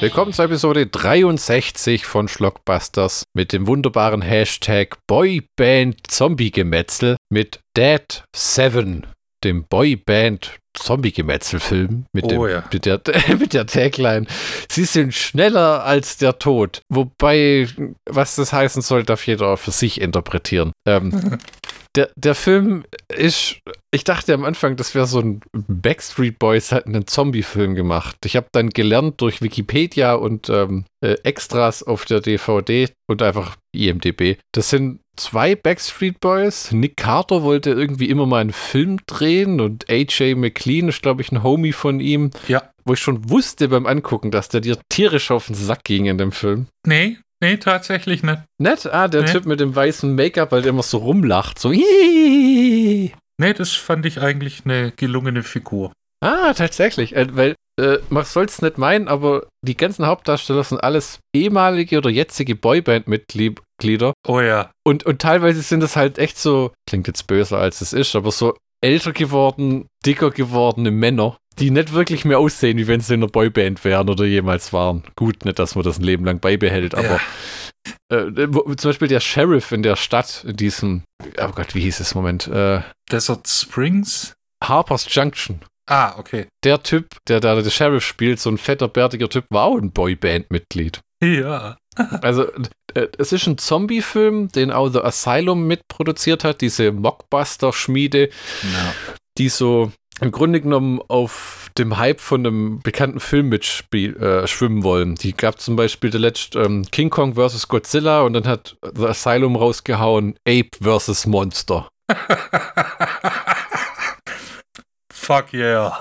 Willkommen zur Episode 63 von Schlockbusters mit dem wunderbaren Hashtag Boyband Zombie-Gemetzel mit Dead7, dem Boyband Zombie-Gemetzel-Film mit, Oh dem- ja. mit, der, mit der Tagline. Sie sind schneller als der Tod. Wobei, was das heißen soll, darf jeder für sich interpretieren. Ähm, der, der Film ist, ich dachte am Anfang, das wäre so ein Backstreet Boys hat einen Zombie-Film gemacht. Ich habe dann gelernt durch Wikipedia und ähm, äh, Extras auf der DVD und einfach IMDB. Das sind zwei Backstreet Boys. Nick Carter wollte irgendwie immer mal einen Film drehen und AJ McLean ist, glaube ich, ein Homie von ihm. Ja. Wo ich schon wusste beim Angucken, dass der dir tierisch auf den Sack ging in dem Film. Nee, nee, tatsächlich nicht. Nett, ah, der Nee. Typ mit dem weißen Make-up, weil der immer so rumlacht. So, hihihihi. Nee, das fand ich eigentlich eine gelungene Figur. Ah, tatsächlich. Äh, weil äh, man soll es nicht meinen, aber die ganzen Hauptdarsteller sind alles ehemalige oder jetzige Boyband-Mitglieder. Oh ja. Und, und teilweise sind es halt echt so, klingt jetzt böser als es ist, aber so älter geworden, dicker gewordene Männer, die nicht wirklich mehr aussehen, wie wenn sie in einer Boyband wären oder jemals waren. Gut, nicht, dass man das ein Leben lang beibehält, aber äh, wo, zum Beispiel der Sheriff in der Stadt, in diesem, oh Gott, wie hieß es, Moment, äh, Desert Springs? Harper's Junction. Ah, okay. Der Typ, der da der Sheriff spielt, so ein fetter, bärtiger Typ, war auch ein Boyband-Mitglied. Ja. Also, äh, es ist ein Zombie-Film, den auch The Asylum mitproduziert hat, diese Mockbuster-Schmiede, Na. die so im Grunde genommen auf dem Hype von einem bekannten Film mitschwimmen äh, schwimmen wollen. Die gab zum Beispiel der letzte ähm, King Kong vs. Godzilla und dann hat The Asylum rausgehauen Ape vs. Monster. Fuck yeah.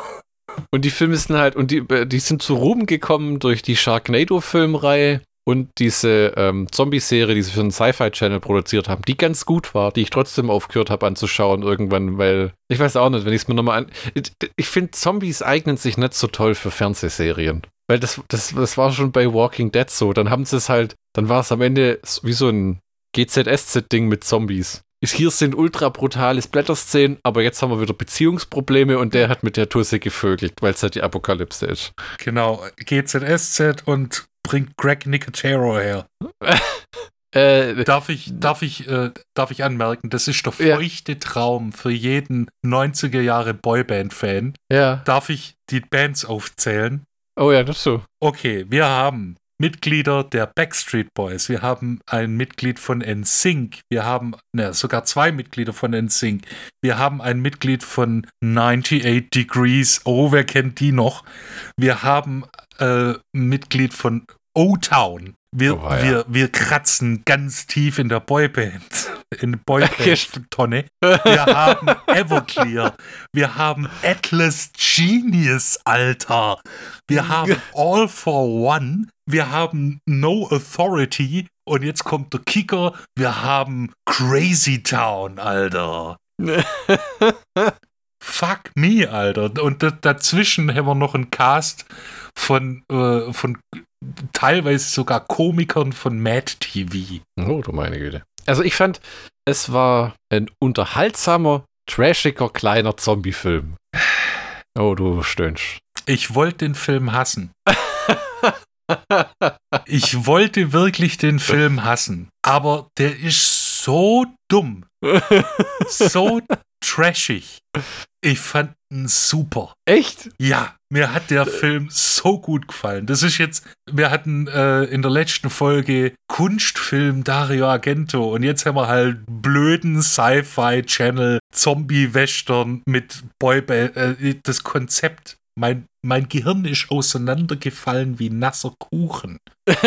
Und die Filme sind halt, und die, äh, die sind zu Ruhm gekommen durch die Sharknado-Filmreihe und diese ähm, Zombie-Serie, die sie für den Sci-Fi-Channel produziert haben, die ganz gut war, die ich trotzdem aufgehört habe anzuschauen irgendwann, weil ich weiß auch nicht, wenn ich es mir nochmal an. Ich, ich finde, Zombies eignen sich nicht so toll für Fernsehserien. Weil das, das, das war schon bei Walking Dead so. Dann haben sie es halt, dann war es am Ende wie so ein GZSZ-Ding mit Zombies. Ist- Hier sind ultra brutale Splatter-Szenen, aber jetzt haben wir wieder Beziehungsprobleme und der hat mit der Tusse gevögelt, weil es halt die Apokalypse ist. Genau. GZSZ und bringt Greg Nicotero her. Äh, Darf ich, darf ich, äh, darf ich anmerken, das ist der Ja. feuchte Traum für jeden 90er Jahre Boyband-Fan. ja. Darf ich die Bands aufzählen? Oh ja, das so. Okay, wir haben Mitglieder der Backstreet Boys, wir haben ein Mitglied von NSYNC, wir haben ne, sogar zwei Mitglieder von NSYNC, wir haben ein Mitglied von 98 Degrees, oh, wer kennt die noch? Wir haben äh, ein Mitglied von O-Town. Wir, Oh, ja. wir, wir kratzen ganz tief in der Boyband, in der Boyband-Tonne. Wir haben Everclear. Wir haben Atlas Genius, Alter. Wir haben All for One. Wir haben No Authority. Und jetzt kommt der Kicker. Wir haben Crazy Town, Alter. Fuck me, Alter. Und da, dazwischen haben wir noch einen Cast von, äh, von teilweise sogar Komikern von Mad TV. Oh, du meine Güte. Also ich fand, es war ein unterhaltsamer, trashiger, kleiner Zombie-Film. Oh, du stöhnst. Ich wollte den Film hassen. Ich wollte wirklich den Film hassen. Aber der ist so dumm. So trashig. Ich fand ihn super. Echt? Ja, mir hat der Film so gut gefallen. Das ist jetzt, wir hatten äh, in der letzten Folge Kunstfilm Dario Argento und jetzt haben wir halt blöden Sci-Fi-Channel Zombie-Western mit Boyband. Äh, das Konzept, mein, mein Gehirn ist auseinandergefallen wie nasser Kuchen.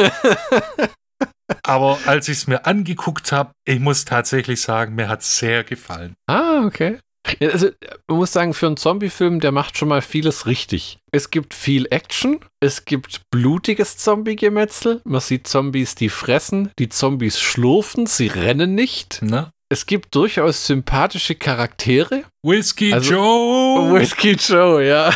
Aber als ich es mir angeguckt habe, ich muss tatsächlich sagen, mir hat es sehr gefallen. Ah, okay. Ja, also, man muss sagen, für einen Zombie-Film, der macht schon mal vieles richtig. Es gibt viel Action, es gibt blutiges Zombie-Gemetzel, man sieht Zombies, die fressen, die Zombies schlurfen, sie rennen nicht. Ne? Es gibt durchaus sympathische Charaktere. Whiskey Also- Joe! Whiskey Joe, ja.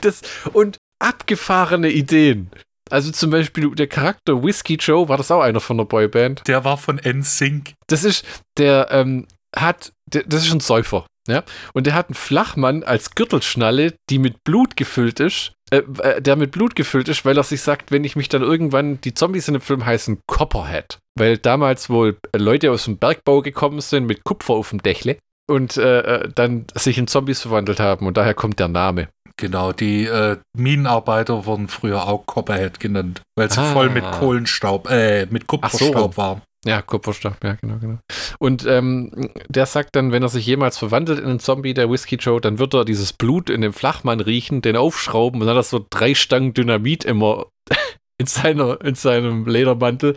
das, und abgefahrene Ideen. Also zum Beispiel der Charakter Whiskey Joe, war das auch einer von der Boyband? Der war von NSYNC. Das ist, der ähm, hat, der, das ist ein Säufer, ja. Und der hat einen Flachmann als Gürtelschnalle, die mit Blut gefüllt ist. Äh, äh, der mit Blut gefüllt ist, weil er sich sagt, wenn ich mich dann irgendwann, die Zombies in dem Film heißen Copperhead, weil damals wohl Leute aus dem Bergbau gekommen sind mit Kupfer auf dem Dächle und äh, äh, dann sich in Zombies verwandelt haben und daher kommt der Name. Genau, die äh, Minenarbeiter wurden früher auch Copperhead genannt, weil sie ah. voll mit Kohlenstaub, äh, mit Kupferstaub so. waren. Ja, Kupferstoff, ja, genau, genau. Und ähm, der sagt dann, wenn er sich jemals verwandelt in einen Zombie, der Whiskey Joe, dann wird er dieses Blut in dem Flachmann riechen, den aufschrauben und dann hat er so drei Stangen Dynamit immer in, seiner, in seinem Ledermantel.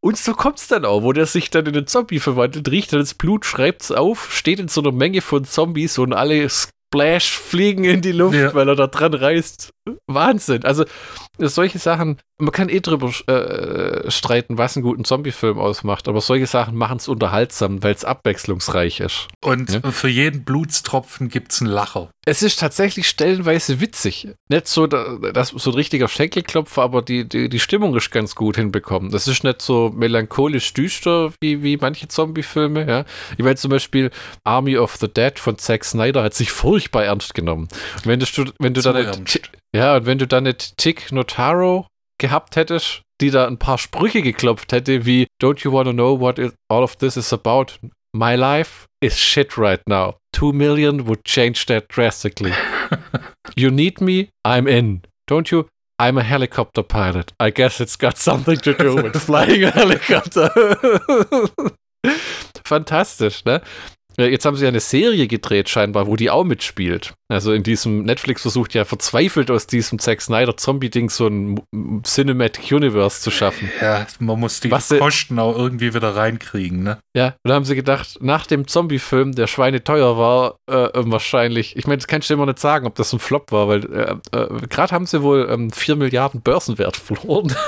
Und so kommt es dann auch, wo der sich dann in einen Zombie verwandelt, riecht dann das Blut, schreibt es auf, steht in so einer Menge von Zombies und alle Splash fliegen in die Luft, ja. weil er da dran reißt. Wahnsinn. Also solche Sachen, man kann eh drüber äh, streiten, was einen guten Zombie-Film ausmacht, aber solche Sachen machen es unterhaltsam, weil es abwechslungsreich ist. Und ja? für jeden Blutstropfen gibt es einen Lacher. Es ist tatsächlich stellenweise witzig. Nicht so, das, so ein richtiger Schenkelklopfer, aber die, die, die Stimmung ist ganz gut hinbekommen. Das ist nicht so melancholisch düster wie, wie manche Zombie-Filme. Ja? Ich meine zum Beispiel Army of the Dead von Zack Snyder hat sich furchtbar ernst genommen. Und wenn du, wenn du so da nicht, ja, und wenn du dann nicht Tick Notaro gehabt hättest, die da ein paar Sprüche geklopft hätte, wie Don't you want to know what all of this is about? My life is shit right now. Two million would change that drastically. you need me? I'm in. Don't you? I'm a helicopter pilot. I guess it's got something to do with flying a helicopter. Fantastisch, ne? Jetzt haben sie eine Serie gedreht, scheinbar, wo die auch mitspielt. Also in diesem Netflix versucht ja verzweifelt aus diesem Zack Snyder Zombie-Ding so ein Cinematic Universe zu schaffen. Ja, man muss die Was Kosten auch irgendwie wieder reinkriegen, ne? Ja, und da haben sie gedacht, nach dem Zombie-Film, der schweineteuer war, äh, wahrscheinlich, ich meine, das kannst du immer nicht sagen, ob das ein Flop war, weil äh, äh, gerade haben sie wohl ähm, 4 Milliarden Börsenwert verloren.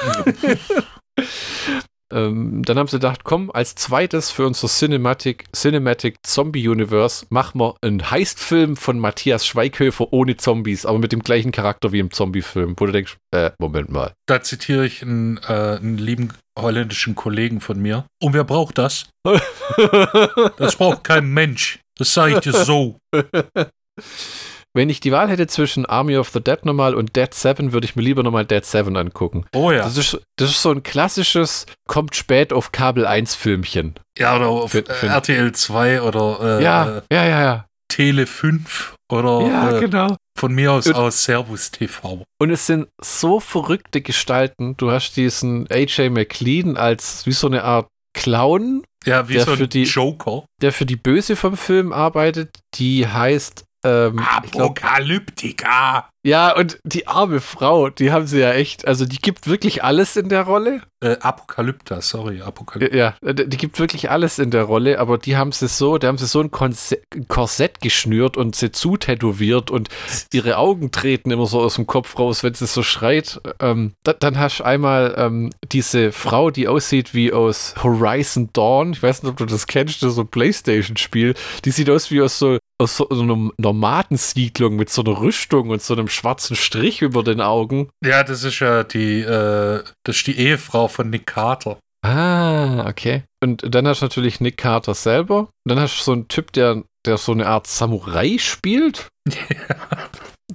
Ähm, dann haben sie gedacht, komm, als zweites für unser Cinematic, Cinematic Zombie Universe machen wir einen Heistfilm von Matthias Schweighöfer ohne Zombies, aber mit dem gleichen Charakter wie im Zombie-Film, wo du denkst, äh, Moment mal. Da zitiere ich einen, äh, einen lieben holländischen Kollegen von mir. Und wer braucht das? das braucht kein Mensch. Das sage ich dir so. Wenn ich die Wahl hätte zwischen Army of the Dead nochmal und Dead 7, würde ich mir lieber nochmal Dead 7 angucken. Oh ja. Das ist, das ist so ein klassisches, kommt spät auf Kabel 1 Filmchen. Ja, oder auf für, für RTL 2 oder äh, ja, ja, ja, ja. Tele 5 oder ja, äh, genau. von mir aus und, aus Servus TV. Und es sind so verrückte Gestalten. Du hast diesen AJ McLean als wie so eine Art Clown. Ja, wie so ein die, Joker. Der für die Böse vom Film arbeitet. Die heißt ähm, Apokalyptika. Ja, und die arme Frau, die haben sie ja echt, also die gibt wirklich alles in der Rolle. Äh, Apokalypta, sorry, Apokalypta. Ja, die gibt wirklich alles in der Rolle, aber die haben sie so, da haben sie so ein Korsett geschnürt und sie zutätowiert und ihre Augen treten immer so aus dem Kopf raus, wenn sie so schreit. Ähm, da, dann hast du einmal ähm, diese Frau, die aussieht wie aus Horizon Dawn. Ich weiß nicht, ob du das kennst, das ist so ein Playstation-Spiel. Die sieht aus wie aus so aus so, so einer Nomadensiedlung mit so einer Rüstung und so einem schwarzen Strich über den Augen. Ja, das ist ja die, äh, das ist die Ehefrau von Nick Carter. Ah, okay. Und dann hast du natürlich Nick Carter selber. Und dann hast du so einen Typ, der, der so eine Art Samurai spielt. Ja.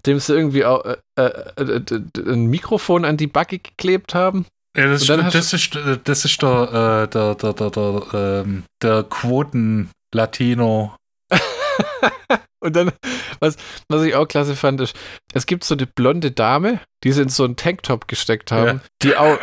Dem sie irgendwie auch, äh, äh, äh, ein Mikrofon an die Backe geklebt haben. Ja, das, ist, das, ist, das ist der, äh, der, der, der, der, ähm, der Quoten-Latino und dann, was, was ich auch klasse fand, ist, es gibt so eine blonde Dame, die sie in so einen Tanktop gesteckt haben, ja. die auch,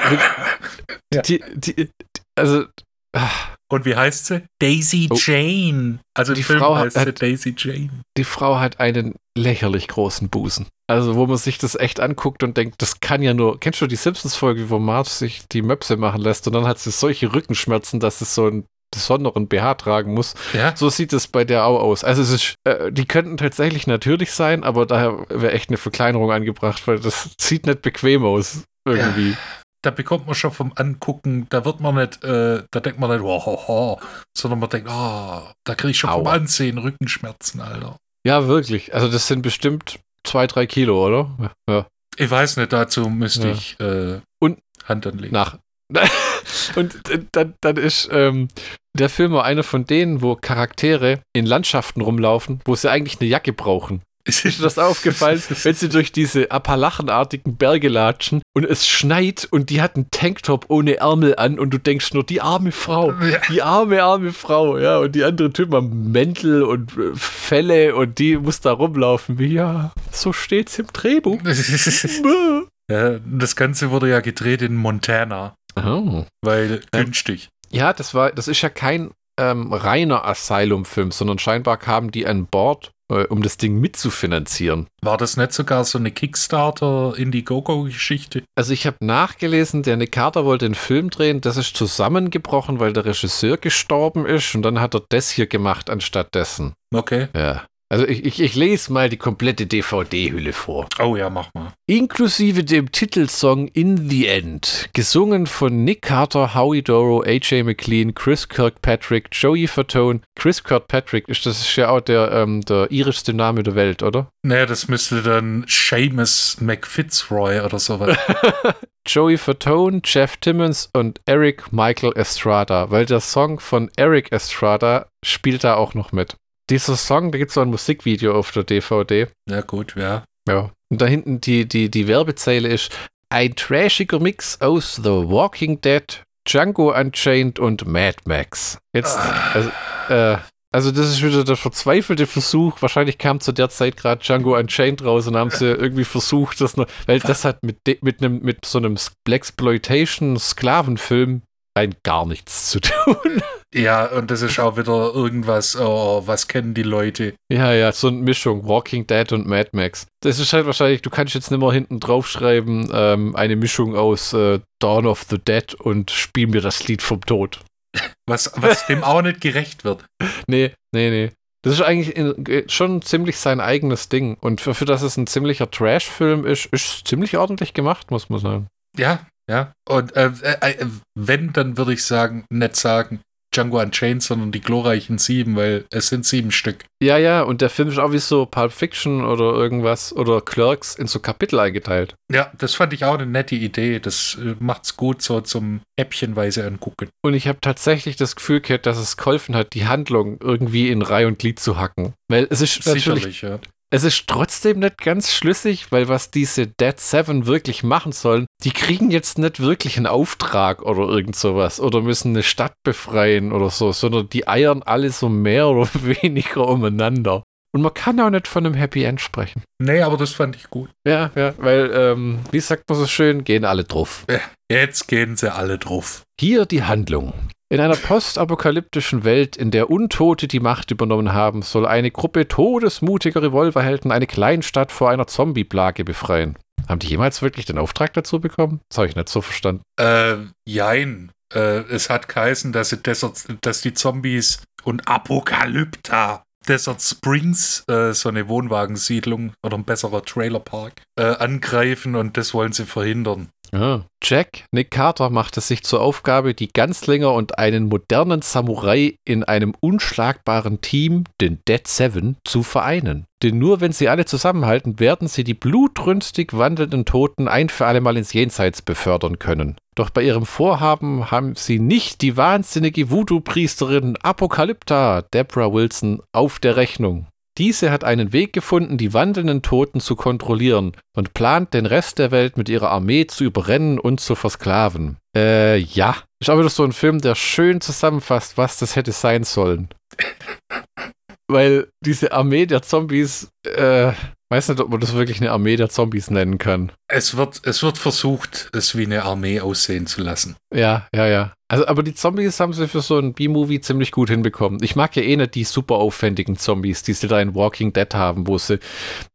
ja. die, die, die, also, ach. und wie heißt sie? Daisy oh. Jane. Also die Film Frau heißt hat, Daisy Jane. Die Frau hat einen lächerlich großen Busen. Also, wo man sich das echt anguckt und denkt, das kann ja nur. Kennst du die Simpsons-Folge, wo Marge sich die Möpse machen lässt und dann hat sie solche Rückenschmerzen, dass es so ein besonderen BH tragen muss. Ja? So sieht es bei der auch aus. Also es ist, äh, die könnten tatsächlich natürlich sein, aber daher wäre echt eine Verkleinerung angebracht, weil das sieht nicht bequem aus irgendwie. Ja, da bekommt man schon vom Angucken, da wird man nicht, äh, da denkt man nicht, wow, ho, ho, sondern man denkt, oh, da kriege ich schon Aua. vom Ansehen Rückenschmerzen, Alter. Ja, wirklich. Also das sind bestimmt zwei, drei Kilo, oder? Ja. Ich weiß nicht, dazu müsste ja. ich äh, Und Hand anlegen. Nach. Und dann, dann ist ähm, der Film war einer von denen, wo Charaktere in Landschaften rumlaufen, wo sie eigentlich eine Jacke brauchen. Ist dir das aufgefallen, wenn sie durch diese Appalachenartigen Berge latschen und es schneit und die hat einen Tanktop ohne Ärmel an und du denkst nur, die arme Frau, die arme, arme Frau, ja, und die andere Typen haben Mäntel und äh, Felle und die muss da rumlaufen. Wie, ja, so steht's im Drehbuch. ja, das Ganze wurde ja gedreht in Montana. Oh. Weil günstig. Ja, das war, das ist ja kein ähm, reiner Asylum-Film, sondern scheinbar kamen die an Bord, äh, um das Ding mitzufinanzieren. War das nicht sogar so eine Kickstarter-Indiegogo-Geschichte? Also ich habe nachgelesen, der Nick Carter wollte einen Film drehen, das ist zusammengebrochen, weil der Regisseur gestorben ist und dann hat er das hier gemacht anstatt dessen. Okay. Ja. Also ich, ich, ich lese mal die komplette DVD-Hülle vor. Oh ja, mach mal. Inklusive dem Titelsong In the End, gesungen von Nick Carter, Howie Doro, AJ McLean, Chris Kirkpatrick, Joey Fatone. Chris Kirkpatrick ist das ist ja auch der, ähm, der irischste Name der Welt, oder? Naja, das müsste dann Seamus McFitzroy oder sowas. Joey Fatone, Jeff Timmons und Eric Michael Estrada, weil der Song von Eric Estrada spielt da auch noch mit dieser Song, da gibt es so ein Musikvideo auf der DVD. Ja, gut, ja. Ja. Und da hinten die, die, die Werbezeile ist ein trashiger Mix aus The Walking Dead, Django Unchained und Mad Max. Jetzt, ah. also, äh, also das ist wieder der verzweifelte Versuch. Wahrscheinlich kam zu der Zeit gerade Django Unchained raus und haben sie irgendwie versucht, das noch, weil das hat mit, mit, einem, mit so einem Blaxploitation-Sklavenfilm rein gar nichts zu tun. Ja, und das ist auch wieder irgendwas, oh, was kennen die Leute? Ja, ja, so eine Mischung, Walking Dead und Mad Max. Das ist halt wahrscheinlich, du kannst jetzt nicht mehr hinten draufschreiben, ähm, eine Mischung aus äh, Dawn of the Dead und spiel mir das Lied vom Tod. Was, was dem auch nicht gerecht wird. Nee, nee, nee. Das ist eigentlich in, äh, schon ziemlich sein eigenes Ding. Und für, für das es ein ziemlicher Trash-Film ist, ist es ziemlich ordentlich gemacht, muss man sagen. Ja, ja. Und äh, äh, äh wenn, dann würde ich sagen, nett sagen, Django Unchained, sondern die glorreichen sieben, weil es sind sieben Stück. Ja, ja, und der Film ist auch wie so Pulp Fiction oder irgendwas oder Clerks in so Kapitel eingeteilt. Ja, das fand ich auch eine nette Idee. Das äh, macht's gut so zum Häppchenweise angucken. Und ich habe tatsächlich das Gefühl gehabt, dass es geholfen hat, die Handlung irgendwie in Reihe und Glied zu hacken. Weil es ist natürlich, ja. Es ist trotzdem nicht ganz schlüssig, weil was diese Dead Seven wirklich machen sollen, die kriegen jetzt nicht wirklich einen Auftrag oder irgend sowas oder müssen eine Stadt befreien oder so, sondern die eiern alle so mehr oder weniger umeinander. Und man kann auch nicht von einem Happy End sprechen. Nee, aber das fand ich gut. Ja, ja, weil, ähm, wie sagt man so schön, gehen alle drauf. Jetzt gehen sie alle drauf. Hier die Handlung. In einer postapokalyptischen Welt, in der Untote die Macht übernommen haben, soll eine Gruppe todesmutiger Revolverhelden eine Kleinstadt vor einer Zombie-Plage befreien. Haben die jemals wirklich den Auftrag dazu bekommen? Das habe ich nicht so verstanden. Äh, jein. Äh, es hat geheißen, dass, Desert, dass die Zombies und Apokalypta Desert Springs, äh, so eine Wohnwagensiedlung oder ein besserer Trailerpark, äh, angreifen und das wollen sie verhindern. Ja. Jack, Nick Carter, macht es sich zur Aufgabe, die Ganzlinger und einen modernen Samurai in einem unschlagbaren Team, den Dead Seven, zu vereinen. Denn nur wenn sie alle zusammenhalten, werden sie die blutrünstig wandelnden Toten ein für allemal ins Jenseits befördern können. Doch bei ihrem Vorhaben haben sie nicht die wahnsinnige Voodoo-Priesterin Apokalypta, Deborah Wilson, auf der Rechnung. Diese hat einen Weg gefunden, die wandelnden Toten zu kontrollieren und plant, den Rest der Welt mit ihrer Armee zu überrennen und zu versklaven. Äh, ja. Ist auch wieder so ein Film, der schön zusammenfasst, was das hätte sein sollen. Weil diese Armee der Zombies, äh, weiß nicht, ob man das wirklich eine Armee der Zombies nennen kann. Es wird, es wird versucht, es wie eine Armee aussehen zu lassen. Ja, ja, ja. Also, aber die Zombies haben sie für so ein B-Movie ziemlich gut hinbekommen. Ich mag ja eh nicht die super aufwendigen Zombies, die sie da in Walking Dead haben, wo sie.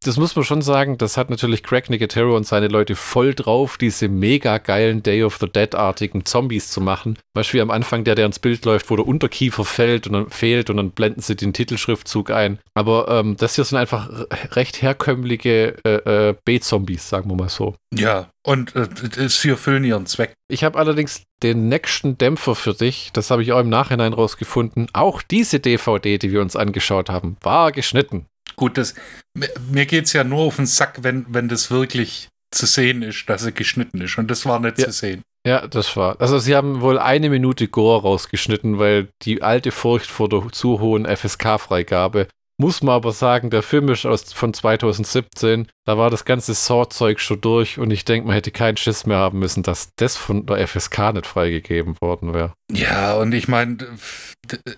Das muss man schon sagen, das hat natürlich Craig Nicotero und seine Leute voll drauf, diese mega geilen Day of the Dead-artigen Zombies zu machen. Beispiel am Anfang, der, der ins Bild läuft, wo der Unterkiefer fällt und dann fehlt und dann blenden sie den Titelschriftzug ein. Aber ähm, das hier sind einfach recht herkömmliche äh, äh, B-Zombies, sagen wir mal so. Ja, und äh, sie erfüllen ihren Zweck. Ich habe allerdings den nächsten Dämpfer für dich, das habe ich auch im Nachhinein rausgefunden. Auch diese DVD, die wir uns angeschaut haben, war geschnitten. Gut, das, mir geht es ja nur auf den Sack, wenn, wenn das wirklich zu sehen ist, dass er geschnitten ist. Und das war nicht ja. zu sehen. Ja, das war. Also sie haben wohl eine Minute Gore rausgeschnitten, weil die alte Furcht vor der zu hohen FSK-Freigabe Muss man aber sagen, der Film ist aus, von 2017. Da war das ganze Saw-Zeug schon durch und ich denke, man hätte keinen Schiss mehr haben müssen, dass das von der FSK nicht freigegeben worden wäre. Ja, und ich meine,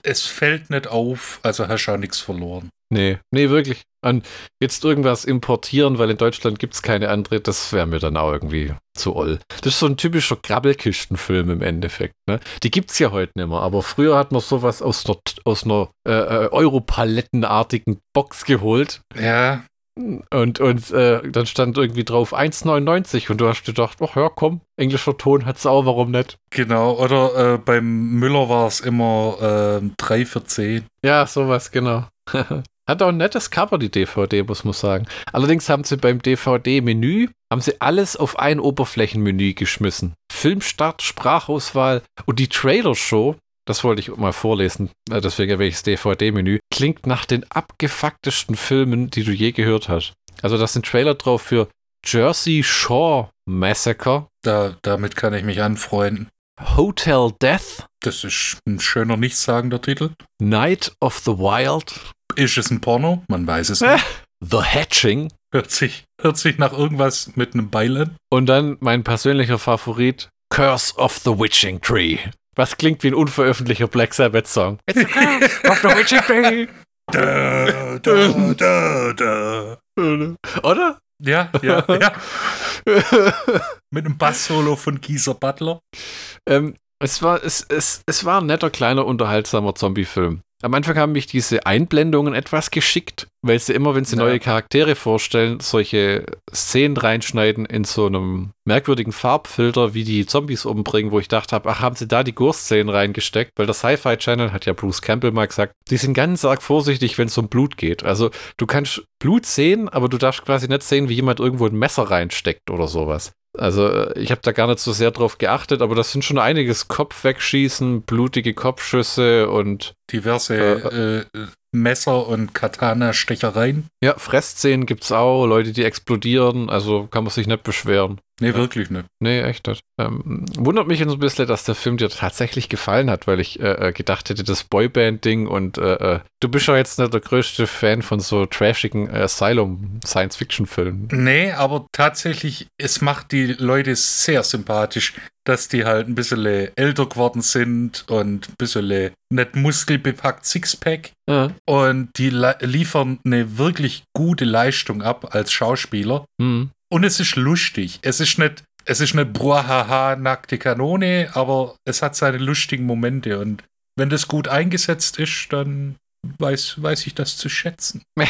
es fällt nicht auf, also hast du auch nichts verloren. Nee, nee, wirklich. Und jetzt irgendwas importieren, weil in Deutschland gibt es keine andere, das wäre mir dann auch irgendwie zu oll. Das ist so ein typischer Krabbelkistenfilm im Endeffekt. Ne? Die gibt es ja heute nicht mehr, aber früher hat man sowas aus einer, aus einer äh, äh, Europalettenartigen Box geholt. Ja. Und, und äh, dann stand irgendwie drauf 1,99 und du hast gedacht, ach ja, komm, englischer Ton hat es auch, warum nicht? Genau, oder äh, beim Müller war es immer äh, 3 für 10. Ja, sowas, genau. Hat auch ein nettes Cover, die DVD, muss man sagen. Allerdings haben sie beim DVD-Menü, haben sie alles auf ein Oberflächenmenü geschmissen. Filmstart, Sprachauswahl und die Trailer-Show, das wollte ich mal vorlesen, deswegen erwähne ich das DVD-Menü, klingt nach den abgefucktesten Filmen, die du je gehört hast. Also das sind Trailer drauf für Jersey Shore Massacre. Da, damit kann ich mich anfreunden. Hotel Death. Das ist ein schöner, nichtssagender Titel. Night of the Wild. Ist es ein Porno? Man weiß es nicht. The Hatching. Hört sich, hört sich nach irgendwas mit einem Beil an. Und dann mein persönlicher Favorit, Curse of the Witching Tree. Was klingt wie ein unveröffentlichter Black Sabbath-Song. It's the curse of the Witching Tree. Da, da, da, da. Oder? Ja, ja, ja. Mit einem Bass-Solo von Kieser Butler. Ähm, es, war, es, es, es war ein netter, kleiner, unterhaltsamer Zombie-Film. Am Anfang haben mich diese Einblendungen etwas geschickt, weil sie immer, wenn sie ja. neue Charaktere vorstellen, solche Szenen reinschneiden in so einem merkwürdigen Farbfilter, wie die Zombies umbringen, wo ich dachte ach, haben sie da die Gore-Szenen reingesteckt? Weil das Sci-Fi Channel hat ja Bruce Campbell mal gesagt, die sind ganz arg vorsichtig, wenn es um Blut geht. Also du kannst Blut sehen, aber du darfst quasi nicht sehen, wie jemand irgendwo ein Messer reinsteckt oder sowas. Also äh, ich habe da gar nicht so sehr drauf geachtet, aber das sind schon einiges Kopf wegschießen, blutige Kopfschüsse und diverse äh, äh, Messer und Katana-Stechereien. Ja, Fressszenen gibt's auch, Leute, die explodieren, also kann man sich nicht beschweren. Nee, wirklich nicht. Nee, echt nicht. Ähm, wundert mich so ein bisschen, dass der Film dir tatsächlich gefallen hat, weil ich äh, äh gedacht hätte, das Boyband-Ding und äh, äh, du bist ja jetzt nicht der größte Fan von so trashigen Asylum-Science-Fiction-Filmen. Nee, aber tatsächlich, es macht die Leute sehr sympathisch dass die halt ein bisschen älter geworden sind und ein bisschen nicht muskelbepackt Sixpack. Ja. Und die liefern eine wirklich gute Leistung ab als Schauspieler. Mhm. Und es ist lustig. Es ist nicht, es ist nicht bruahaha, nackte Kanone, aber es hat seine lustigen Momente. Und wenn das gut eingesetzt ist, dann weiß, weiß ich das zu schätzen.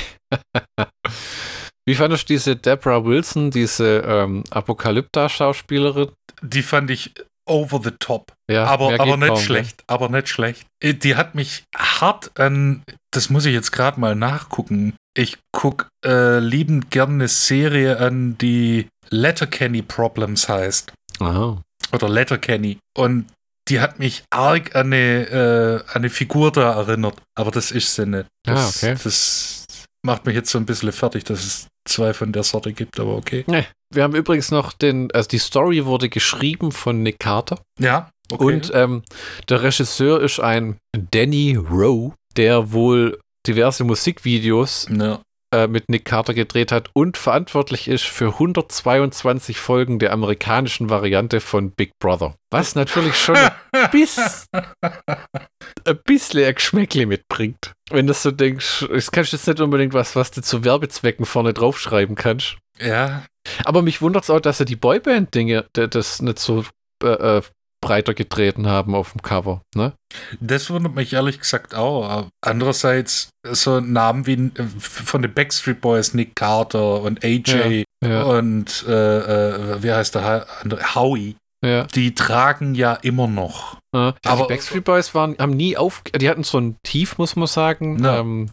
Wie fandest du diese Deborah Wilson, diese ähm, Apokalypta-Schauspielerin? Die fand ich over the top. Ja, aber aber nicht kaum, schlecht. Ne? Aber nicht schlecht. Äh, die hat mich hart an. Das muss ich jetzt gerade mal nachgucken. Ich gucke äh, liebend gerne eine Serie an, die Letterkenny Problems heißt. Aha. Oder Letterkenny. Und die hat mich arg an eine, äh, an eine Figur da erinnert. Aber das ist sie nicht. Ah, das, ah, okay. das macht mich jetzt so ein bisschen fertig, dass es zwei von der Sorte gibt, aber okay. Nee. Wir haben übrigens noch den, also die Story wurde geschrieben von Nick Carter. Ja. Okay. Und ähm, der Regisseur ist ein Danny Rowe, der wohl diverse Musikvideos ja. Äh, mit Nick Carter gedreht hat und verantwortlich ist für 122 Folgen der amerikanischen Variante von Big Brother. Was natürlich schon ein, bis, ein bisschen ein Geschmäckle mitbringt. Wenn du so denkst, das kannst du jetzt nicht unbedingt was, was du zu Werbezwecken vorne draufschreiben kannst. Ja. Aber mich wundert es auch, dass er die Boyband-Dinge das nicht so äh, äh, breiter getreten haben auf dem Cover. Ne? Das wundert mich ehrlich gesagt auch. Andererseits so Namen wie äh, von den Backstreet Boys, Nick Carter und AJ ja, ja. und äh, äh, wie heißt der andere? Howie. Ja. Die tragen ja immer noch. Ja, aber die Backstreet Boys waren, haben nie auf, die hatten so ein Tief, muss man sagen. Ähm,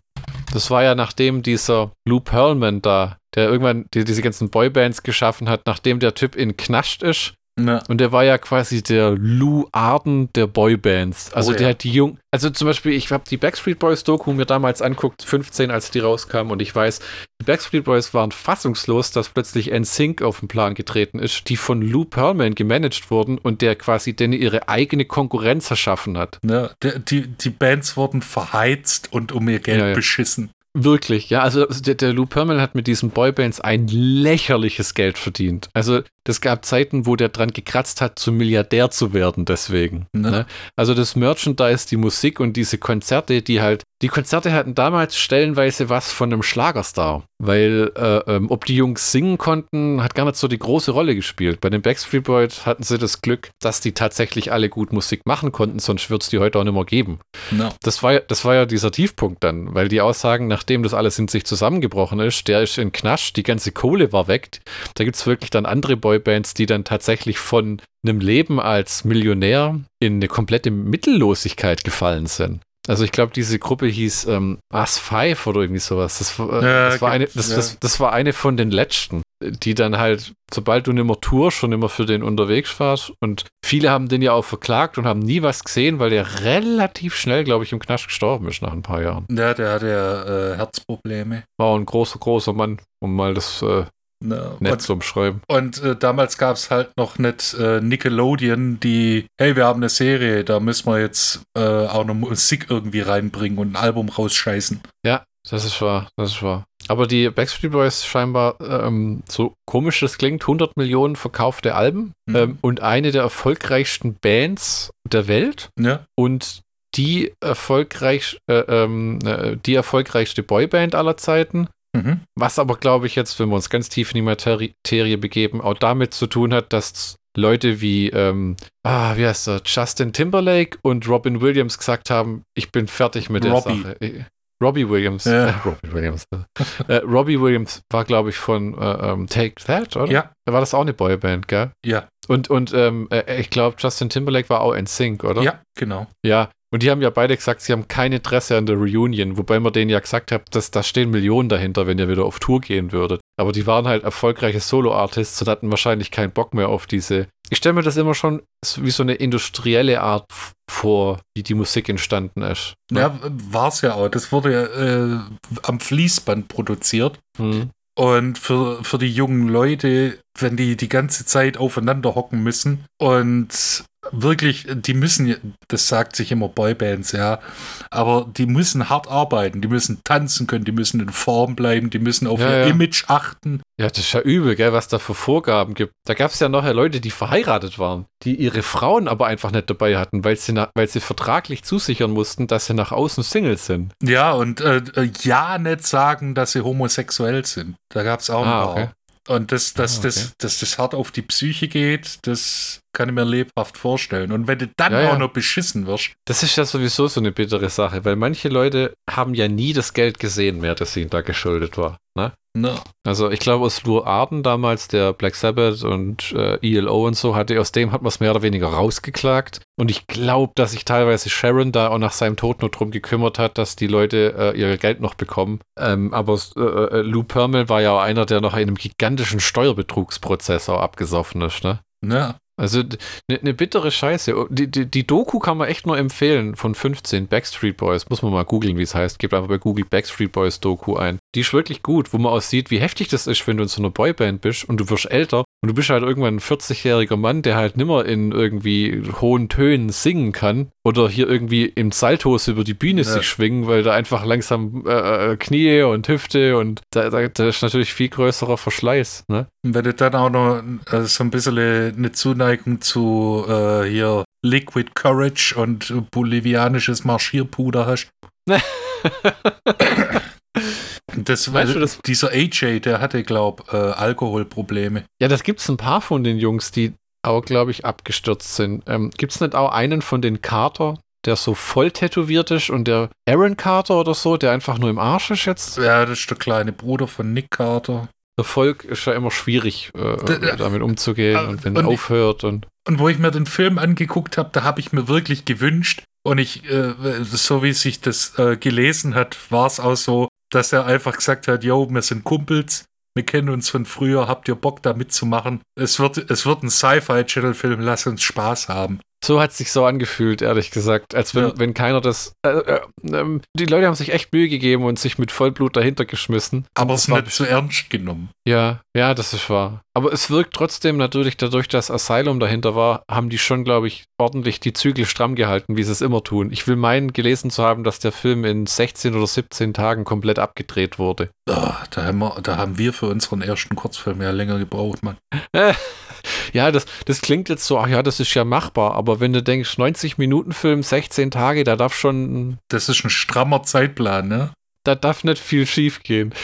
das war ja nachdem dieser Lou Pearlman da, der irgendwann die, diese ganzen Boybands geschaffen hat, nachdem der Typ in Knascht ist ja. Und der war ja quasi der Lou Arden der Boybands. Also oh, der ja. hat die Jung. Also zum Beispiel, ich habe die Backstreet Boys Doku mir damals anguckt, 15, als die rauskam, und ich weiß, die Backstreet Boys waren fassungslos, dass plötzlich NSYNC auf den Plan getreten ist, die von Lou Pearlman gemanagt wurden und der quasi denen ihre eigene Konkurrenz erschaffen hat. Ja, die, die Bands wurden verheizt und um ihr Geld ja, beschissen. Wirklich, ja. Also der, der Lou Pearlman hat mit diesen Boybands ein lächerliches Geld verdient. Also das gab Zeiten, wo der dran gekratzt hat, zum Milliardär zu werden deswegen. Ne? Ne? Also das Merchandise, die Musik und diese Konzerte, die halt, die Konzerte hatten damals stellenweise was von einem Schlagerstar. Weil äh, ähm, ob die Jungs singen konnten, hat gar nicht so die große Rolle gespielt. Bei den Backstreet Boys hatten sie das Glück, dass die tatsächlich alle gut Musik machen konnten, sonst würde es die heute auch nicht mehr geben. No. Das, war, das war ja dieser Tiefpunkt dann, weil die Aussagen, nachdem das alles in sich zusammengebrochen ist, der ist in Knasch, die ganze Kohle war weg. Da gibt es wirklich dann andere Boybands, die dann tatsächlich von einem Leben als Millionär in eine komplette Mittellosigkeit gefallen sind. Also ich glaube, diese Gruppe hieß ähm, Us Five oder irgendwie sowas. Das, äh, ja, das war eine, das, ja. das, das, war eine von den letzten, die dann halt, sobald du nicht mehr tourst, schon immer für den unterwegs warst. Und viele haben den ja auch verklagt und haben nie was gesehen, weil der relativ schnell, glaube ich, im Knast gestorben ist nach ein paar Jahren. Ja, der hatte ja äh, Herzprobleme. War ein großer, großer Mann, um mal das äh, Ne, Nett und, zum Schreiben. Und äh, damals gab es halt noch nicht äh, Nickelodeon, die, hey, wir haben eine Serie, da müssen wir jetzt äh, auch noch Musik irgendwie reinbringen und ein Album rausscheißen. Ja, das ist wahr, das ist wahr. Aber die Backstreet Boys scheinbar, ähm, so komisch das klingt, 100 Millionen verkaufte Alben mhm. ähm, und eine der erfolgreichsten Bands der Welt. Ja. Und die erfolgreich, äh, ähm, äh, die erfolgreichste Boyband aller Zeiten Mhm. Was aber, glaube ich, jetzt, wenn wir uns ganz tief in die Materie begeben, auch damit zu tun hat, dass Leute wie, ähm, ah, wie heißt er, Justin Timberlake und Robin Williams gesagt haben, ich bin fertig mit der Robbie. Sache. Äh, Robbie Williams. Ja. Äh, Robbie Williams. äh, Robbie Williams war, glaube ich, von äh, um, ähm, Take That, oder? Ja. Da war das auch eine Boyband, gell? Ja. Und, und ähm, äh, ich glaube, Justin Timberlake war auch in Sync, oder? Ja, genau. Ja, und die haben ja beide gesagt, sie haben kein Interesse an der Reunion, wobei man denen ja gesagt hat, dass da stehen Millionen dahinter, wenn ihr wieder auf Tour gehen würdet. Aber die waren halt erfolgreiche Solo-Artists und hatten wahrscheinlich keinen Bock mehr auf diese. Ich stelle mir das immer schon wie so eine industrielle Art vor, wie die Musik entstanden ist. Ne? Ja, war es ja auch. Das wurde ja äh, am Fließband produziert. Hm. Und für, für die jungen Leute, wenn die die ganze Zeit aufeinander hocken müssen und wirklich, die müssen, das sagt sich immer Boybands, ja, aber die müssen hart arbeiten, die müssen tanzen können, die müssen in Form bleiben, die müssen auf ja, ihr ja. Image achten. Ja, das ist ja übel, gell, was da für Vorgaben gibt. Da gab es ja noch Leute, die verheiratet waren, die ihre Frauen aber einfach nicht dabei hatten, weil sie, weil sie vertraglich zusichern mussten, dass sie nach außen Singles sind. Ja, und äh, äh ja nicht sagen, dass sie homosexuell sind. Da gab es auch ein ah, paar. Okay. Und dass das, ah, okay. das, das, das hart auf die Psyche geht, das kann ich mir lebhaft vorstellen. Und wenn du dann ja, auch ja. noch beschissen wirst. Das ist ja sowieso so eine bittere Sache, weil manche Leute haben ja nie das Geld gesehen mehr, das ihnen da geschuldet war. Ne? No. Also ich glaube, aus Lou Arden damals, der Black Sabbath und äh, ELO und so, hatte aus dem hat man es mehr oder weniger rausgeklagt. Und ich glaube, dass sich teilweise Sharon da auch nach seinem Tod nur drum gekümmert hat, dass die Leute äh, ihr Geld noch bekommen. Ähm, aber äh, äh, Lou Permel war ja auch einer, der noch in einem gigantischen Steuerbetrugsprozess auch abgesoffen ist, ne? Ja. Also eine ne bittere Scheiße. Oh, die, die, die, Doku kann man echt nur empfehlen von 15 Backstreet Boys. Muss man mal googeln, wie es heißt. Gebt einfach bei Google Backstreet Boys Doku ein. Die ist wirklich gut, wo man auch sieht, wie heftig das ist, wenn du in so einer Boyband bist und du wirst älter und du bist halt irgendwann ein 40-jähriger Mann, der halt nimmer in irgendwie hohen Tönen singen kann oder hier irgendwie im Saltos über die Bühne ja. sich schwingen, weil da einfach langsam äh, äh, Knie und Hüfte und da, da, da, ist natürlich viel größerer Verschleiß. Ne? Wenn du dann auch noch äh, so ein bisschen eine Zuneigung zu äh, hier Liquid Courage und bolivianisches Marschierpuder hast. Das, weißt du, das, dieser AJ, der hatte, glaube ich, äh, Alkoholprobleme. Ja, das gibt es ein paar von den Jungs, die auch, glaube ich, abgestürzt sind. Ähm, gibt es nicht auch einen von den Carter, der so voll tätowiert ist und der Aaron Carter oder so, der einfach nur im Arsch ist jetzt? Ja, das ist der kleine Bruder von Nick Carter. Der Volk ist ja immer schwierig, äh, damit umzugehen äh, und wenn er aufhört und. Und wo ich mir den Film angeguckt habe, da habe ich mir wirklich gewünscht, und ich, äh, so wie sich das äh, gelesen hat, war es auch so, dass er einfach gesagt hat, yo, wir sind Kumpels, wir kennen uns von früher, habt ihr Bock da mitzumachen? Es wird, es wird ein Sci-Fi-Channel-Film, lass uns Spaß haben. So hat es sich so angefühlt, ehrlich gesagt. Als wenn, ja. wenn keiner das. Äh, äh, äh, die Leute haben sich echt Mühe gegeben und sich mit Vollblut dahinter geschmissen. Aber es nicht zu ernst genommen. Ja, ja, das ist wahr. Aber es wirkt trotzdem natürlich, dadurch, dass Asylum dahinter war, haben die schon, glaube ich, ordentlich die Zügel stramm gehalten, wie sie es immer tun. Ich will meinen, gelesen zu haben, dass der Film in 16 oder 17 Tagen komplett abgedreht wurde. Oh, da, haben wir, da haben wir für unseren ersten Kurzfilm ja länger gebraucht, Mann. ja, das, das klingt jetzt so, ach ja, das ist ja machbar, aber wenn du denkst, 90 Minuten Film, 16 Tage, da darf schon. Das ist ein strammer Zeitplan, ne? Da darf nicht viel schief gehen.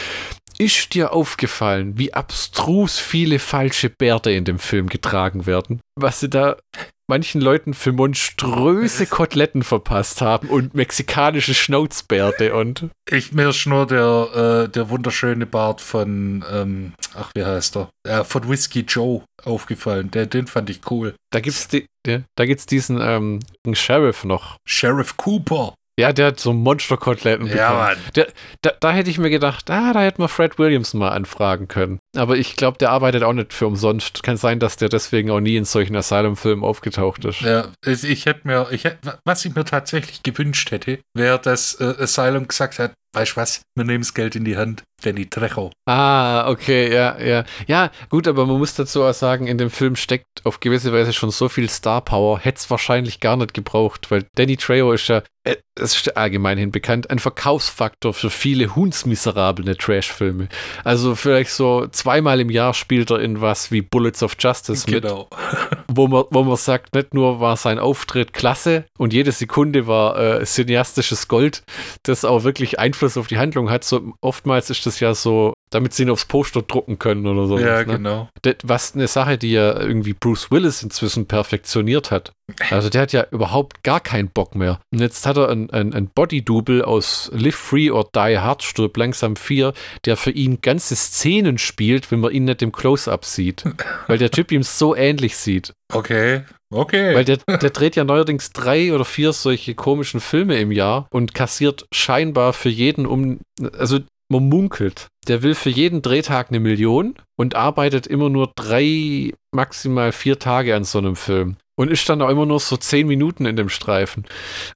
Ist dir aufgefallen, wie abstrus viele falsche Bärte in dem Film getragen werden? Was sie da manchen Leuten für monströse Koteletten verpasst haben und mexikanische Schnauzbärte und. Ich mir ist nur der, äh, der wunderschöne Bart von, ähm, ach, wie heißt er? Äh, von Whiskey Joe aufgefallen. Der, den fand ich cool. Da gibt's die, ja, da gibt's diesen ähm, Sheriff noch. Sheriff Cooper. Ja, der hat so Monsterkoteletten Ja, Mann. Der, da, da hätte ich mir gedacht, ah, da hätte man Fred Williams mal anfragen können. Aber ich glaube, der arbeitet auch nicht für umsonst. Kann sein, dass der deswegen auch nie in solchen Asylum-Filmen aufgetaucht ist. Ja, ich hätte mir, ich hätte, was ich mir tatsächlich gewünscht hätte, wäre, dass äh, Asylum gesagt hat, weißt du was, wir nehmen das Geld in die Hand. Danny Trejo. Ah, okay, ja, ja. Ja, gut, aber man muss dazu auch sagen, in dem Film steckt auf gewisse Weise schon so viel Star Power, hätte es wahrscheinlich gar nicht gebraucht, weil Danny Trejo ist ja, äh, es ist allgemeinhin bekannt, ein Verkaufsfaktor für viele hundsmiserable Trash-Filme. Also vielleicht so zweimal im Jahr spielt er in was wie Bullets of Justice genau. mit, wo man, wo man sagt, nicht nur war sein Auftritt klasse und jede Sekunde war äh, cineastisches Gold, das auch wirklich Einfluss auf die Handlung hat. So oftmals ist das ja so, damit sie ihn aufs Poster drucken können oder so. Ja, ne? genau. Das, was eine Sache, die ja irgendwie Bruce Willis inzwischen perfektioniert hat. Also der hat ja überhaupt gar keinen Bock mehr. Und jetzt hat er ein, ein, ein Body-Double aus Live Free or Die Hard, stirb langsam 4, der für ihn ganze Szenen spielt, wenn man ihn nicht im Close-Up sieht. weil der Typ ihm so ähnlich sieht. Okay. Okay. Weil der, der dreht ja neuerdings drei oder vier solche komischen Filme im Jahr und kassiert scheinbar für jeden um. Also man munkelt, der will für jeden Drehtag eine Million und arbeitet immer nur drei, maximal vier Tage an so einem Film. Und ist dann auch immer nur so zehn Minuten in dem Streifen.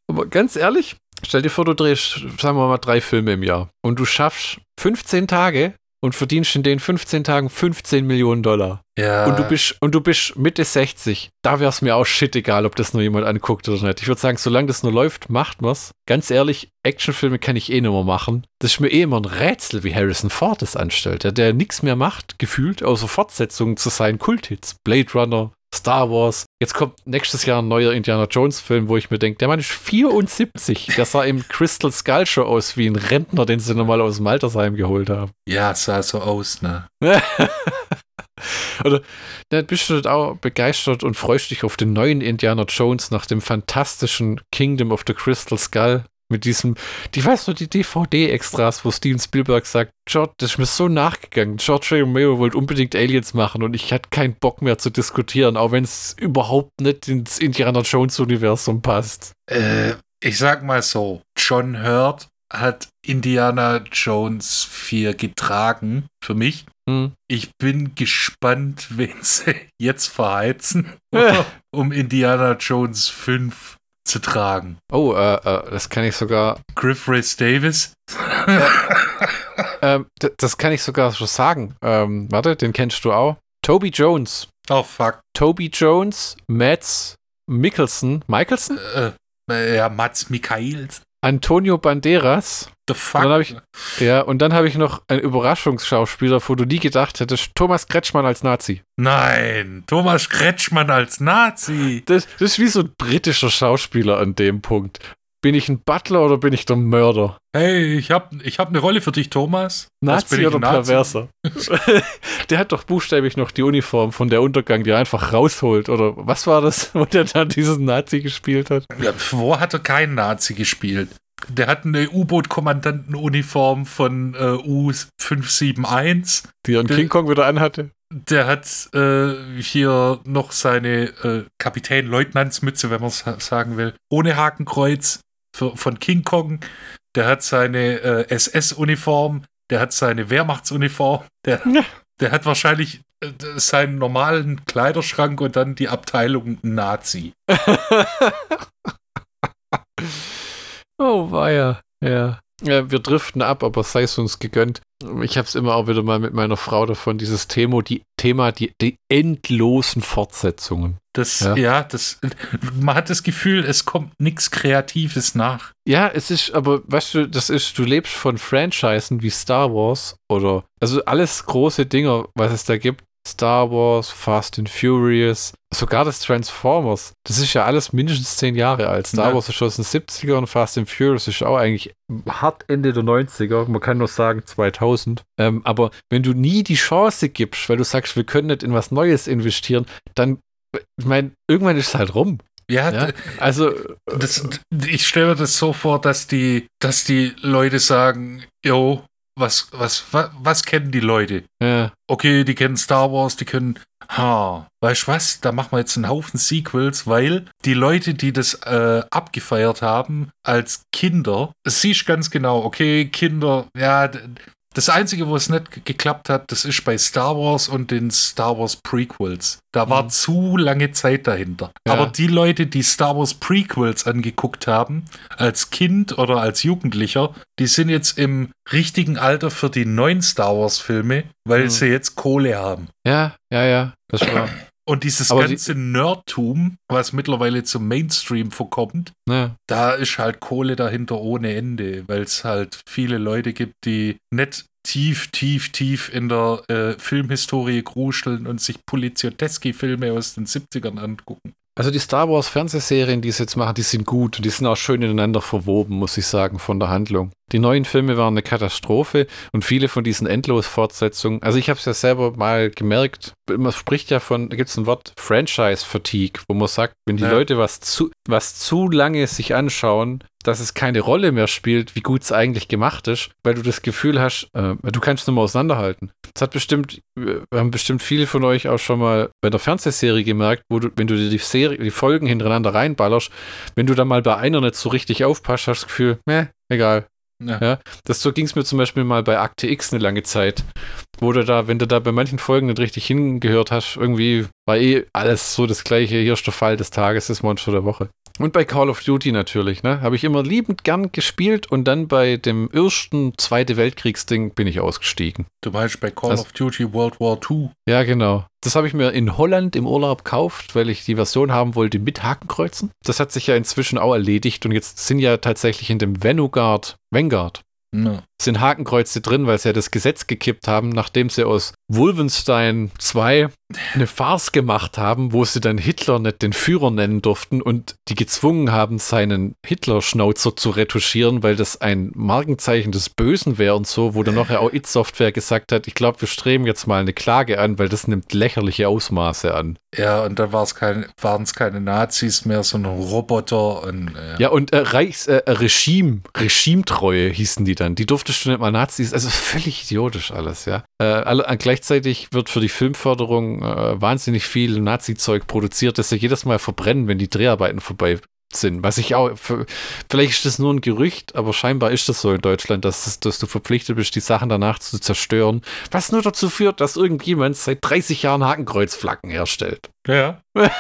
Aber ganz ehrlich, stell dir vor, du drehst, sagen wir mal, drei Filme im Jahr und du schaffst 15 Tage und verdienst in den 15 Tagen 15 Millionen Dollar. Ja. Und du bist, und du bist Mitte 60. Da wäre es mir auch shit egal, ob das nur jemand anguckt oder nicht. Ich würde sagen, solange das nur läuft, macht man's. Ganz ehrlich, Actionfilme kann ich eh nicht mehr machen. Das ist mir eh immer ein Rätsel, wie Harrison Ford das anstellt. Der, der nichts mehr macht, gefühlt, außer Fortsetzungen zu seinen Kulthits. Blade Runner, Star Wars. Jetzt kommt nächstes Jahr ein neuer Indiana Jones Film, wo ich mir denke, der Mann ist 74. Der sah im Crystal Skull Show aus wie ein Rentner, den sie nochmal aus dem Altersheim geholt haben. Ja, sah so aus, ne? Oder dann bist du auch begeistert und freust dich auf den neuen Indiana Jones nach dem fantastischen Kingdom of the Crystal Skull mit diesem, die weißt du, die DVD-Extras, wo Steven Spielberg sagt, George, das ist mir so nachgegangen. George Romero wollte unbedingt Aliens machen und ich hatte keinen Bock mehr zu diskutieren, auch wenn es überhaupt nicht ins Indiana Jones-Universum passt. Äh, ich sag mal so, John Hurt hat Indiana Jones 4 getragen, für mich. Hm. Ich bin gespannt, wen sie jetzt verheizen, um Indiana Jones 5 zu tragen. Oh, äh, äh, das kann ich sogar. Griff Rhys Davis? äh, das kann ich sogar schon sagen. Ähm, warte, den kennst du auch. Toby Jones. Oh, fuck. Toby Jones, Mads Mikkelsen. Michelson? Äh, äh ja, Mats Michaels. Antonio Banderas. The fuck? Ich, ja, und dann habe ich noch einen Überraschungsschauspieler, wo du nie gedacht hättest, Thomas Kretschmann als Nazi. Nein, Thomas Kretschmann als Nazi. Das, das ist wie so ein britischer Schauspieler an dem Punkt. Bin ich ein Butler oder bin ich der Mörder? Hey, ich habe ich hab eine Rolle für dich, Thomas. Nazi oder Nazi? Perverser? der hat doch buchstäblich noch die Uniform von der Untergang, die er einfach rausholt. Oder was war das, wo der dann diesen Nazi gespielt hat? Ja, wo hat er keinen Nazi gespielt? Der hat eine U-Boot-Kommandantenuniform von äh, U571. Die er in King Kong wieder anhatte. Der hat äh, hier noch seine äh, Kapitän-Leutnantsmütze, wenn man es sagen will, ohne Hakenkreuz von King Kong. Der hat seine äh, SS-Uniform. Der hat seine Wehrmachtsuniform. Der, Der hat wahrscheinlich äh, seinen normalen Kleiderschrank und dann die Abteilung Nazi. oh, weia. Ja. Ja. Wir driften ab, aber sei es uns gegönnt. Ich habe es immer auch wieder mal mit meiner Frau davon, dieses Thema, die, Thema, die, die endlosen Fortsetzungen. Das, ja. ja, das, man hat das Gefühl, es kommt nichts Kreatives nach. Ja, es ist, aber weißt du, das ist, du lebst von Franchisen wie Star Wars oder, also alles große Dinger, was es da gibt, Star Wars, Fast and Furious, sogar das Transformers. Das ist ja alles mindestens zehn Jahre alt. Star ja. Wars ist schon aus den 70er und Fast and Furious ist auch eigentlich hart Ende der 90er. Man kann nur sagen 2000. Ähm, aber wenn du nie die Chance gibst, weil du sagst, wir können nicht in was Neues investieren, dann, ich meine, irgendwann ist es halt rum. Ja, ja, also das, ich stelle mir das so vor, dass die, dass die Leute sagen, yo, was, was, was, was kennen die Leute? Ja. Okay, die kennen Star Wars, die können, ha, weißt du was, da machen wir jetzt einen Haufen Sequels, weil die Leute, die das äh, abgefeiert haben als Kinder, siehst ganz genau, okay, Kinder, ja, das Einzige, wo es nicht geklappt hat, das ist bei Star Wars und den Star Wars Prequels. Da war mhm. zu lange Zeit dahinter. Ja. Aber die Leute, die Star Wars Prequels angeguckt haben, als Kind oder als Jugendlicher, die sind jetzt im richtigen Alter für die neuen Star Wars Filme, weil mhm. sie jetzt Kohle haben. Ja, ja, ja, das war. Und dieses Aber ganze die Nerdtum, was mittlerweile zum Mainstream verkommt, ja. da ist halt Kohle dahinter ohne Ende, weil es halt viele Leute gibt, die nicht tief, tief, tief in der äh, Filmhistorie gruscheln und sich Poliziotteschi-Filme aus den 70ern angucken. Also die Star Wars Fernsehserien, die sie jetzt machen, die sind gut und die sind auch schön ineinander verwoben, muss ich sagen, von der Handlung. Die neuen Filme waren eine Katastrophe und viele von diesen Endlos-Fortsetzungen, also ich habe es ja selber mal gemerkt, man spricht ja von, da gibt es ein Wort Franchise-Fatigue, wo man sagt, wenn die ja. Leute was zu, was zu lange sich anschauen, dass es keine Rolle mehr spielt, wie gut es eigentlich gemacht ist, weil du das Gefühl hast, äh, du kannst es nur mal auseinanderhalten. Das hat bestimmt, wir haben bestimmt viele von euch auch schon mal bei der Fernsehserie gemerkt, wo du, wenn du dir die Serie, die Folgen hintereinander reinballerst, wenn du da mal bei einer nicht so richtig aufpasst, hast du das Gefühl, meh, egal, ja. ja. das so ging es mir zum Beispiel mal bei Akte X eine lange Zeit, wo du da, wenn du da bei manchen Folgen nicht richtig hingehört hast, irgendwie war eh alles so das gleiche. Hier ist der Fall des Tages, das Monster der Woche. Und bei Call of Duty natürlich, ne? Habe ich immer liebend gern gespielt und dann bei dem ersten Zweite Weltkriegsding bin ich ausgestiegen. Du meinst bei Call also, of Duty World War II? Ja, genau. Das habe ich mir in Holland im Urlaub gekauft, weil ich die Version haben wollte mit Hakenkreuzen. Das hat sich ja inzwischen auch erledigt und jetzt sind ja tatsächlich in dem Vanguard, Vanguard, No. Sind Hakenkreuze drin, weil sie ja das Gesetz gekippt haben, nachdem sie aus Wolfenstein 2 eine Farce gemacht haben, wo sie dann Hitler nicht den Führer nennen durften und die gezwungen haben, seinen Hitler-Schnauzer zu retuschieren, weil das ein Markenzeichen des Bösen wäre und so, wo dann nachher auch It Software gesagt hat, ich glaube, wir streben jetzt mal eine Klage an, weil das nimmt lächerliche Ausmaße an. Ja, und dann waren es keine Nazis mehr, sondern Roboter und äh Ja, und äh, Reichs äh, Regime, Regimetreue hießen die dann. Die durftest du nicht mal Nazis, also völlig idiotisch alles, ja. Äh, alle, gleichzeitig wird für die Filmförderung äh, wahnsinnig viel Nazi-Zeug produziert, das sie jedes Mal verbrennen, wenn die Dreharbeiten vorbei sind. Was ich auch, für, vielleicht ist das nur ein Gerücht, aber scheinbar ist das so in Deutschland, dass, dass du verpflichtet bist, die Sachen danach zu zerstören, was nur dazu führt, dass irgendjemand seit 30 Jahren Hakenkreuzflaggen herstellt. Ja.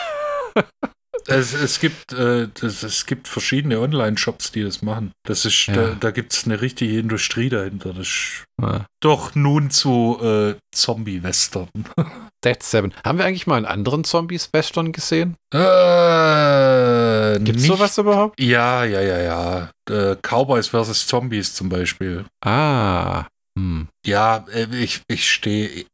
Es, es, gibt, äh, das, es gibt verschiedene Online-Shops, die das machen. Das ist, ja. Da, da gibt es eine richtige Industrie dahinter. Das ja. Doch nun zu äh, Zombie-Western. Dead Seven. Haben wir eigentlich mal einen anderen Zombies-Western gesehen? Äh, Gibt es sowas überhaupt? Ja, ja, ja, ja. Äh, Cowboys vs. Zombies zum Beispiel. Ah. Hm. Ja, äh, ich, ich stehe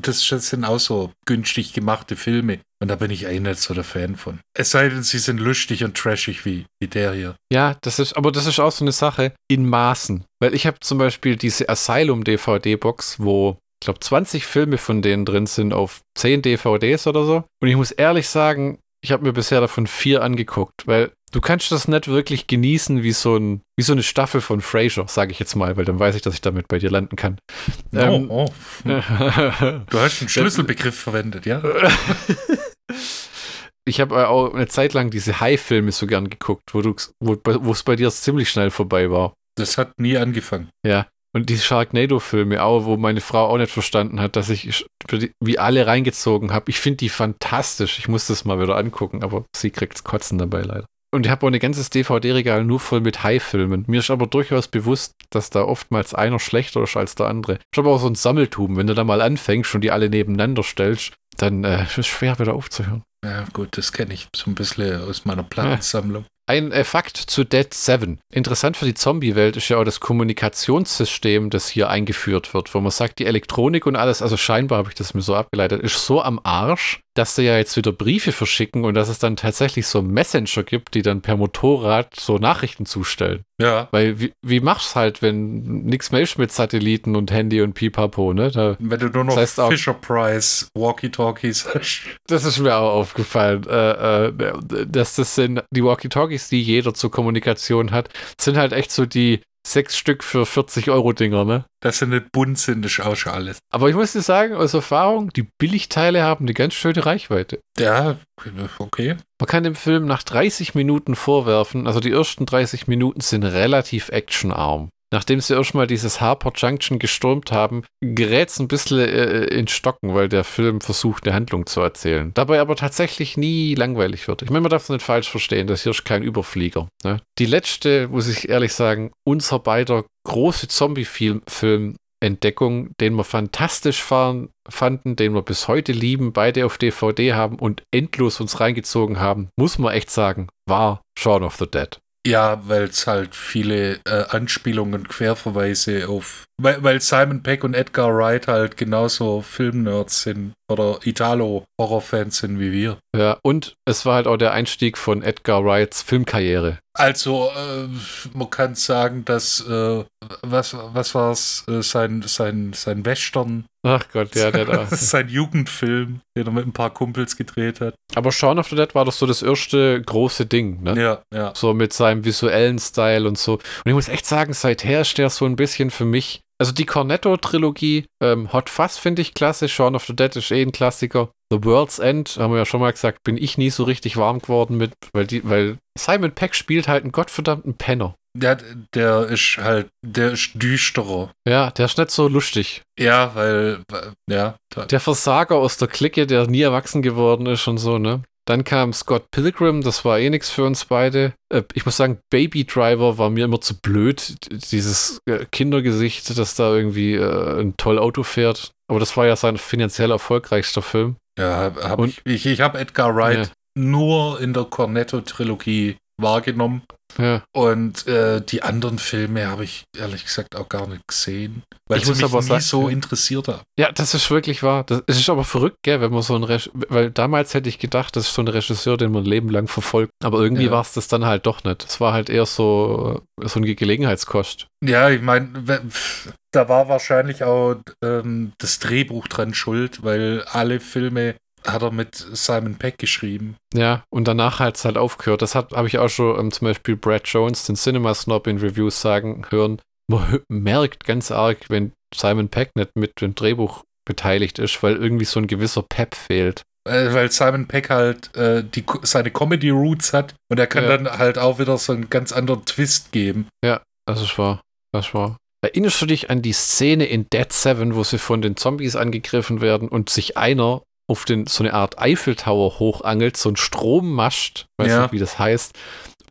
das sind auch so günstig gemachte Filme. Und da bin ich eigentlich nicht so der Fan von. Es sei denn, sie sind lustig und trashig wie, wie der hier. Ja, das ist, aber das ist auch so eine Sache in Maßen. Weil ich habe zum Beispiel diese Asylum-DVD-Box, wo ich glaube 20 Filme von denen drin sind auf 10 DVDs oder so. Und ich muss ehrlich sagen, ich habe mir bisher davon vier angeguckt, weil du kannst das nicht wirklich genießen wie so, ein, wie so eine Staffel von Frasier, sage ich jetzt mal, weil dann weiß ich, dass ich damit bei dir landen kann. Oh, ähm, oh. du hast einen Schlüsselbegriff verwendet, ja? ich habe auch eine Zeit lang diese High-Filme so gern geguckt, wo es wo, bei dir ziemlich schnell vorbei war. Das hat nie angefangen. Ja, Und die Sharknado-Filme auch, wo meine Frau auch nicht verstanden hat, dass ich die, wie alle reingezogen habe. Ich finde die fantastisch. Ich muss das mal wieder angucken, aber sie kriegt Kotzen dabei leider. Und ich habe auch ein ganzes DVD-Regal nur voll mit High-Filmen. Mir ist aber durchaus bewusst, dass da oftmals einer schlechter ist als der andere. Ich habe auch so ein Sammeltum. Wenn du da mal anfängst und die alle nebeneinander stellst, dann äh, ist es schwer wieder aufzuhören. Ja, gut, das kenne ich so ein bisschen aus meiner Plattensammlung. Ein äh, Fakt zu Dead 7. Interessant für die Zombie-Welt ist ja auch das Kommunikationssystem, das hier eingeführt wird, wo man sagt, die Elektronik und alles, also scheinbar habe ich das mir so abgeleitet, ist so am Arsch, dass sie ja jetzt wieder Briefe verschicken und dass es dann tatsächlich so Messenger gibt, die dann per Motorrad so Nachrichten zustellen. Ja. Weil wie, wie machst halt, wenn nichts mehr ist mit Satelliten und Handy und Pipapo, ne? Da, wenn du nur noch das heißt Fisher Price Walkie-Talkies hast. Das ist mir auch aufgefallen, äh, äh, dass das sind die Walkie-Talkies, die jeder zur Kommunikation hat, sind halt echt so die sechs Stück für 40 Euro Dinger, ne? Das sind nicht bunt sind, das ist auch schon alles. Aber ich muss dir sagen, aus Erfahrung, die Billigteile haben eine ganz schöne Reichweite. Ja, okay. Man kann dem Film nach 30 Minuten vorwerfen, also die ersten 30 Minuten sind relativ actionarm nachdem sie erstmal dieses Harport Junction gestürmt haben, gerät es ein bisschen äh, in Stocken, weil der Film versucht, eine Handlung zu erzählen. Dabei aber tatsächlich nie langweilig wird. Ich meine, man darf es nicht falsch verstehen, das hier ist kein Überflieger. Ne? Die letzte, muss ich ehrlich sagen, unser beider große Zombie-Film Entdeckung, den wir fantastisch fahren, fanden, den wir bis heute lieben, beide auf DVD haben und endlos uns reingezogen haben, muss man echt sagen, war Shaun of the Dead. Ja, weil es halt viele äh, Anspielungen, Querverweise auf. Weil, weil Simon Peck und Edgar Wright halt genauso Filmnerds sind oder Italo-Horrorfans sind wie wir. Ja, und es war halt auch der Einstieg von Edgar Wrights Filmkarriere. Also, äh, man kann sagen, dass, äh, was, was war es, äh, sein, sein, sein Western. Ach Gott, ja, der da. sein Jugendfilm, den er mit ein paar Kumpels gedreht hat. Aber Shaun of the Dead war doch so das erste große Ding, ne? Ja, ja. So mit seinem visuellen Style und so. Und ich muss echt sagen, seither ist der so ein bisschen für mich also die Cornetto-Trilogie, ähm, Hot Fuzz finde ich klasse, Shaun of the Dead ist eh ein Klassiker. The World's End, haben wir ja schon mal gesagt, bin ich nie so richtig warm geworden mit, weil, die, weil Simon Peck spielt halt einen gottverdammten Penner. Der, der ist halt, der ist düsterer. Ja, der ist nicht so lustig. Ja, weil, ja. Der Versager aus der Clique, der nie erwachsen geworden ist und so, ne? Dann kam Scott Pilgrim, das war eh nichts für uns beide. Äh, ich muss sagen, Baby Driver war mir immer zu blöd. Dieses äh, Kindergesicht, das da irgendwie äh, ein toll Auto fährt. Aber das war ja sein finanziell erfolgreichster Film. Ja, hab Und, ich, ich, ich habe Edgar Wright ja. nur in der Cornetto-Trilogie wahrgenommen. Ja. Und äh, die anderen Filme habe ich ehrlich gesagt auch gar nicht gesehen, weil ich sie mich aber nie sagen, so interessiert haben. Ja, das ist wirklich wahr. Das ist aber verrückt, gell, wenn man so ein Reg weil damals hätte ich gedacht, das ist so ein Regisseur, den man ein Leben lang verfolgt. Aber irgendwie ja. war es das dann halt doch nicht. Es war halt eher so, so eine Gelegenheitskost. Ja, ich meine, da war wahrscheinlich auch ähm, das Drehbuch dran schuld, weil alle Filme hat er mit Simon Peck geschrieben. Ja, und danach hat es halt aufgehört. Das habe ich auch schon ähm, zum Beispiel Brad Jones, den Cinema Snob, in Reviews sagen hören. Man merkt ganz arg, wenn Simon Peck nicht mit dem Drehbuch beteiligt ist, weil irgendwie so ein gewisser Pep fehlt. Äh, weil Simon Peck halt äh, die, seine Comedy-Roots hat und er kann ja. dann halt auch wieder so einen ganz anderen Twist geben. Ja, das ist wahr. Das war. Erinnerst du dich an die Szene in Dead Seven, wo sie von den Zombies angegriffen werden und sich einer auf den, so eine Art Eiffeltower hochangelt, so ein Strommast, weiß ja. nicht, wie das heißt,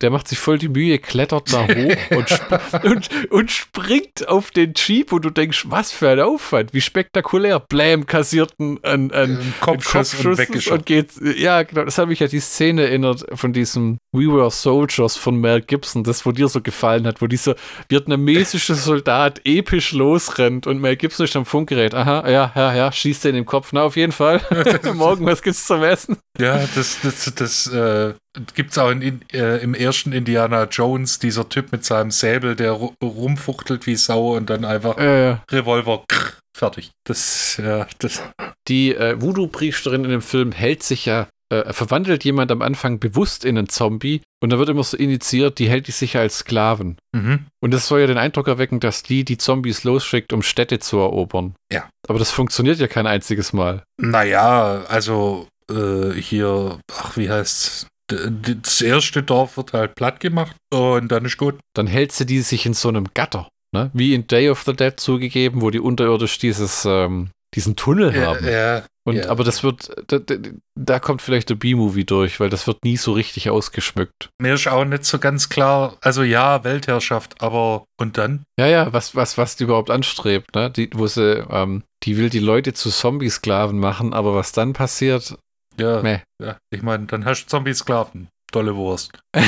der macht sich voll die Mühe, klettert da hoch und, sp und, und, springt auf den Jeep und du denkst, was für ein Aufwand, wie spektakulär. Blam, kassiert einen, einen, Kopfschuss, Kopfschuss und, und, geht. Ja, genau, das habe ich ja die Szene erinnert von diesem We Were Soldiers von Mel Gibson, das wo dir so gefallen hat, wo dieser vietnamesische Soldat episch losrennt und Mel Gibson ist am Funkgerät. Aha, ja, ja, ja, schießt er in den Kopf. Na, auf jeden Fall. Morgen, was gibt's zum Essen? Ja, das, das, das, äh, gibt es auch in, äh, im ersten Indiana Jones, dieser Typ mit seinem Säbel, der rumfuchtelt wie Sau und dann einfach ja, ja. Revolver, krr, fertig. Das, ja, das. Die äh, Voodoo-Priesterin in dem Film hält sich ja, äh, verwandelt jemand am Anfang bewusst in einen Zombie und da wird immer so initiiert, die hält sich als Sklaven. Mhm. Und das soll ja den Eindruck erwecken, dass die die Zombies losschickt, um Städte zu erobern. Ja. Aber das funktioniert ja kein einziges Mal. Naja, also äh, hier, ach, wie heißt's? Das erste Dorf wird halt platt gemacht und dann ist gut. Dann hält sie die sich in so einem Gatter. Ne? Wie in Day of the Dead zugegeben, wo die unterirdisch dieses, ähm, diesen Tunnel Ja, haben. ja, Und, ja. Aber das wird, da, da, da kommt vielleicht der B-Movie durch, weil das wird nie so richtig ausgeschmückt. mir ist auch nicht so ganz klar, also ja, Weltherrschaft, aber und dann? Ja, ja, was, was, was die überhaupt anstrebt, ne? Die, wo sie, ähm, die will die Leute zu Zombie-Sklaven machen, aber was dann passiert, Ja, meh. ja ich meine, dann hast du Zombie-Sklaven. Tolle Wurst.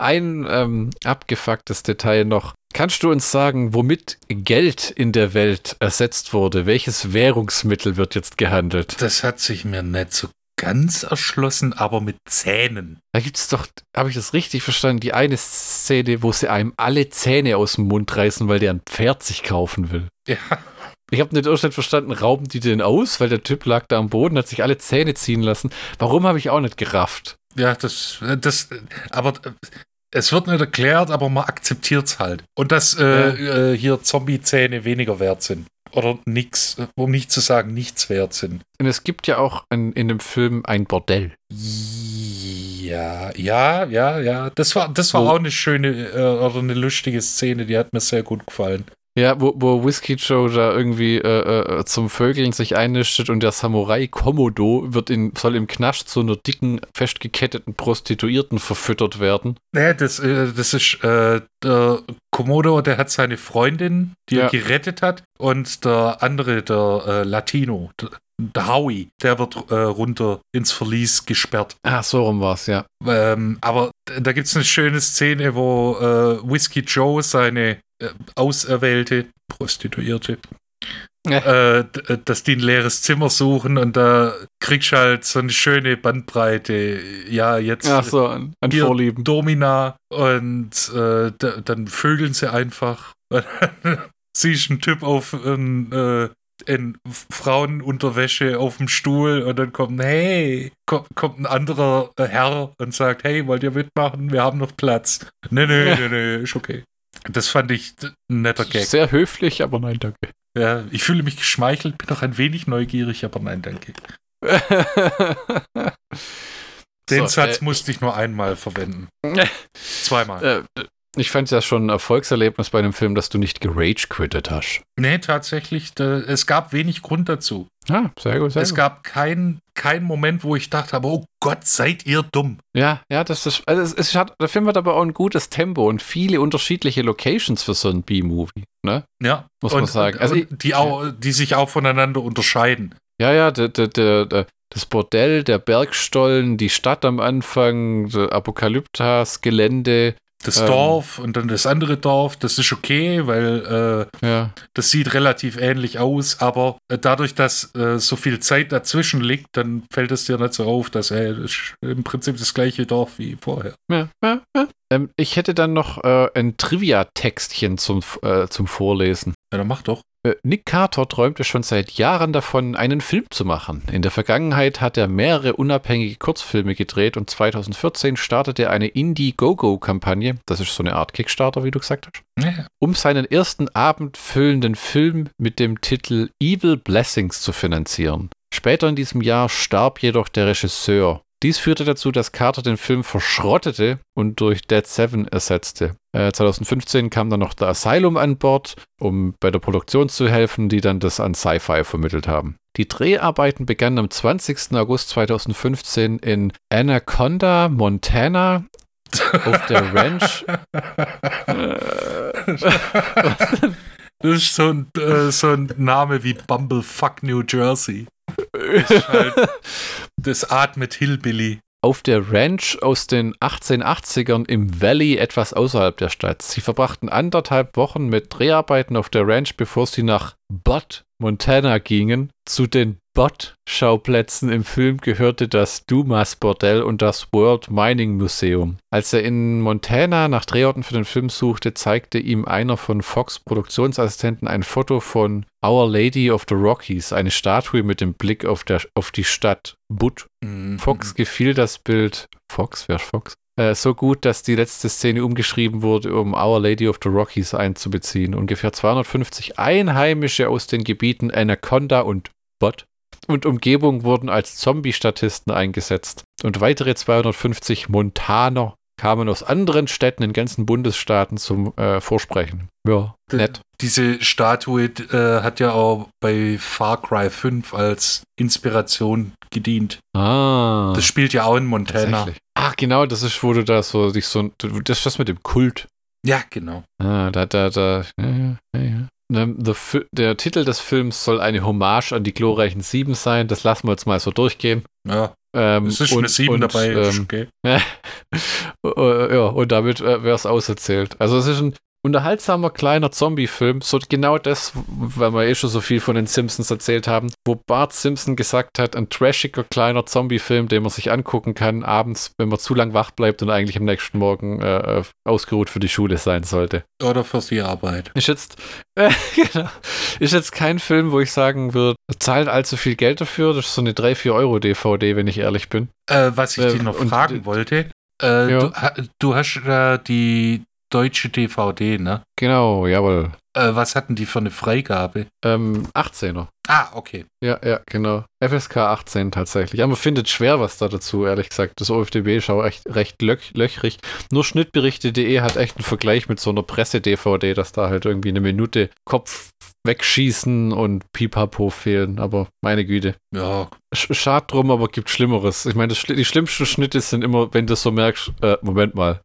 Ein ähm, abgefucktes Detail noch. Kannst du uns sagen, womit Geld in der Welt ersetzt wurde? Welches Währungsmittel wird jetzt gehandelt? Das hat sich mir nicht so ganz erschlossen, aber mit Zähnen. Da gibt es doch, habe ich das richtig verstanden, die eine Szene, wo sie einem alle Zähne aus dem Mund reißen, weil der ein Pferd sich kaufen will. Ja, Ich habe nicht Irrstand verstanden, rauben die den aus, weil der Typ lag da am Boden, hat sich alle Zähne ziehen lassen. Warum habe ich auch nicht gerafft? ja das, das, aber es wird nicht erklärt, aber man akzeptiert es halt. Und dass äh, äh, hier Zombie-Zähne weniger wert sind. Oder nix, um nicht zu sagen, nichts wert sind. Und es gibt ja auch in, in dem Film ein Bordell. Ja, ja, ja, ja. Das war, das war auch eine schöne äh, oder eine lustige Szene, die hat mir sehr gut gefallen. Ja, wo, wo Whiskey Joe da irgendwie äh, äh, zum Vögeln sich einnistet und der Samurai Komodo wird in, soll im Knast zu einer dicken, festgeketteten Prostituierten verfüttert werden. Nee, das, äh, das ist äh, der Komodo, der hat seine Freundin, die Ja. er gerettet hat, und der andere, der äh, Latino, Howie, der wird äh, runter ins Verlies gesperrt. Ah, so rum war's, ja. Ähm, aber da gibt es eine schöne Szene, wo äh, Whiskey Joe seine äh, auserwählte Prostituierte, Ja. äh, äh, dass die ein leeres Zimmer suchen und da kriegst du halt so eine schöne Bandbreite. Ja, jetzt Ach so, an, an Vorlieben. Domina und äh, da, dann vögeln sie einfach. Siehst einen Typ auf ein, äh, in Frauenunterwäsche auf dem Stuhl und dann kommt, hey, kommt, kommt ein anderer äh, Herr und sagt, hey, wollt ihr mitmachen? Wir haben noch Platz. Nee, nee, nee, nee, ist okay. Das fand ich ein netter Gag. Sehr höflich, aber nein, danke. Ja, ich fühle mich geschmeichelt, bin auch ein wenig neugierig, aber nein, danke. Den So, Satz äh, musste ich nur einmal verwenden. Zweimal. Äh, ich fand es ja schon ein Erfolgserlebnis bei dem Film, dass du nicht gerage-quittet hast. Nee, tatsächlich, da, es gab wenig Grund dazu. Ah, sehr gut, sehr es gut. gab keinen kein Moment, wo ich dachte, aber oh Gott, seid ihr dumm. Ja, ja, das ist, also es, es hat, der Film hat aber auch ein gutes Tempo und viele unterschiedliche Locations für so einen B-Movie, ne? Ja, Muss und, man sagen. Also die, auch, die sich auch voneinander unterscheiden. Ja, ja, der, der, der, das Bordell, der Bergstollen, die Stadt am Anfang, Apokalyptas, Gelände, Das Ähm. Dorf und dann das andere Dorf, das ist okay, weil äh, ja. das sieht relativ ähnlich aus, aber äh, dadurch, dass äh, so viel Zeit dazwischen liegt, dann fällt es dir nicht so auf, dass äh, das im Prinzip das gleiche Dorf wie vorher. ja, ja, ja. Ähm, ich hätte dann noch äh, ein Trivia-Textchen zum, äh, zum Vorlesen. Ja, dann mach doch. Äh, Nick Carter träumte schon seit Jahren davon, einen Film zu machen. In der Vergangenheit hat er mehrere unabhängige Kurzfilme gedreht und 2014 startete er eine Indie-Go-Go-Kampagne, das ist so eine Art Kickstarter, wie du gesagt hast, Ja. um seinen ersten abendfüllenden Film mit dem Titel Evil Blessings zu finanzieren. Später in diesem Jahr starb jedoch der Regisseur. Dies führte dazu, dass Carter den Film verschrottete und durch Dead Seven ersetzte. Äh, 2015 kam dann noch The Asylum an Bord, um bei der Produktion zu helfen, die dann das an Sci-Fi vermittelt haben. Die Dreharbeiten begannen am 20. August 2015 in Anaconda, Montana, auf der Ranch. Das ist so ein, äh, so ein Name wie Bumblefuck New Jersey. Ist halt, das atmet Hillbilly. auf der Ranch aus den 1880ern im Valley etwas außerhalb der Stadt. Sie verbrachten anderthalb Wochen mit Dreharbeiten auf der Ranch, bevor sie nach Butt, Montana gingen. Zu den Butt-Schauplätzen im Film gehörte das Dumas Bordell und das World Mining Museum. Als er in Montana nach Drehorten für den Film suchte, zeigte ihm einer von Fox Produktionsassistenten ein Foto von Our Lady of the Rockies, eine Statue mit dem Blick auf, der, auf die Stadt Butt. Mhm. Fox gefiel das Bild, Fox, wer ist Fox? Äh, so gut, dass die letzte Szene umgeschrieben wurde, um Our Lady of the Rockies einzubeziehen. Ungefähr 250 Einheimische aus den Gebieten Anaconda und Bot und Umgebung wurden als Zombie-Statisten eingesetzt. Und weitere 250 Montaner kamen aus anderen Städten in ganzen Bundesstaaten zum äh, Vorsprechen. Ja, nett. Diese Statue äh, hat ja auch bei Far Cry 5 als Inspiration gedient. Ah. Das spielt ja auch in Montana. Ach, genau, das ist, wo du da so dich so. Das ist das mit dem Kult. Ja, genau. Ah, da, da, da. Ja, ja, ja. Ne, der Titel des Films soll eine Hommage an die glorreichen Sieben sein. Das lassen wir jetzt mal so durchgehen. Ja. Ähm, es ist und, eine Sieben und, dabei. Ähm, okay. ja, und damit äh, wäre es auserzählt. Also es ist ein unterhaltsamer kleiner Zombie-Film, so genau das, weil wir eh schon so viel von den Simpsons erzählt haben, wo Bart Simpson gesagt hat, ein trashiger kleiner Zombie-Film, den man sich angucken kann, abends, wenn man zu lang wach bleibt und eigentlich am nächsten Morgen äh, ausgeruht für die Schule sein sollte. Oder für die Arbeit. Ist jetzt, äh, genau, ist jetzt kein Film, wo ich sagen würde, zahlt allzu viel Geld dafür. Das ist so eine 3-4 Euro DVD, wenn ich ehrlich bin. Äh, was ich äh, dich noch fragen wollte, äh, ja. du, du, hast äh, die deutsche DVD, ne? Genau, jawohl. Äh, was hatten die für eine Freigabe? Ähm, 18er. Ah, okay. Ja, ja, genau. FSK 18 tatsächlich. Aber man findet schwer was da dazu, ehrlich gesagt. Das OFDB schau echt recht löch löchrig. Nur Schnittberichte.de hat echt einen Vergleich mit so einer Presse-DVD, dass da halt irgendwie eine Minute Kopf wegschießen und Pipapo fehlen. Aber meine Güte. Ja. Schade drum, aber gibt Schlimmeres. Ich meine, die schlimmsten Schnitte sind immer, wenn du so merkst, äh, Moment mal.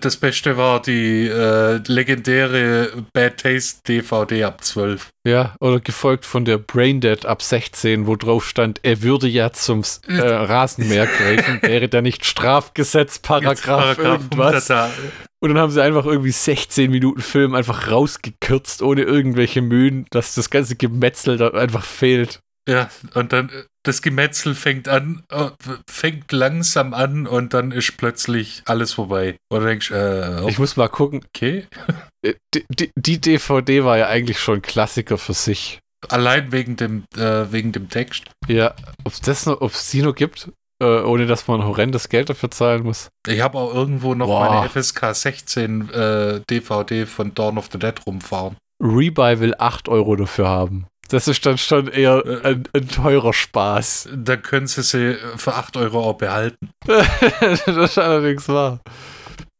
Das Beste war die äh, legendäre Bad Taste DVD ab 12. Ja, oder gefolgt von der Braindead ab 16, wo drauf stand, er würde ja zum äh, Rasenmäher greifen, wäre da nicht Strafgesetzparagraf irgendwas. Und dann haben sie einfach irgendwie 16 Minuten Film einfach rausgekürzt, ohne irgendwelche Mühen, dass das ganze Gemetzel da einfach fehlt. Ja, und dann äh, das Gemetzel fängt an, äh, fängt langsam an und dann ist plötzlich alles vorbei. Und denkst, äh, oh. Ich muss mal gucken. Okay. Äh, die, die, die, DVD war ja eigentlich schon ein Klassiker für sich. Allein wegen dem, äh, wegen dem Text. Ja, ob es das noch, die noch gibt, äh, ohne dass man horrendes Geld dafür zahlen muss. Ich habe auch irgendwo noch Boah. meine FSK 16 äh, DVD von Dawn of the Dead rumfahren. Rebuy will 8 Euro dafür haben. Das ist dann schon eher äh, ein, ein teurer Spaß. Dann können sie sie für 8 Euro auch behalten. das ist allerdings wahr.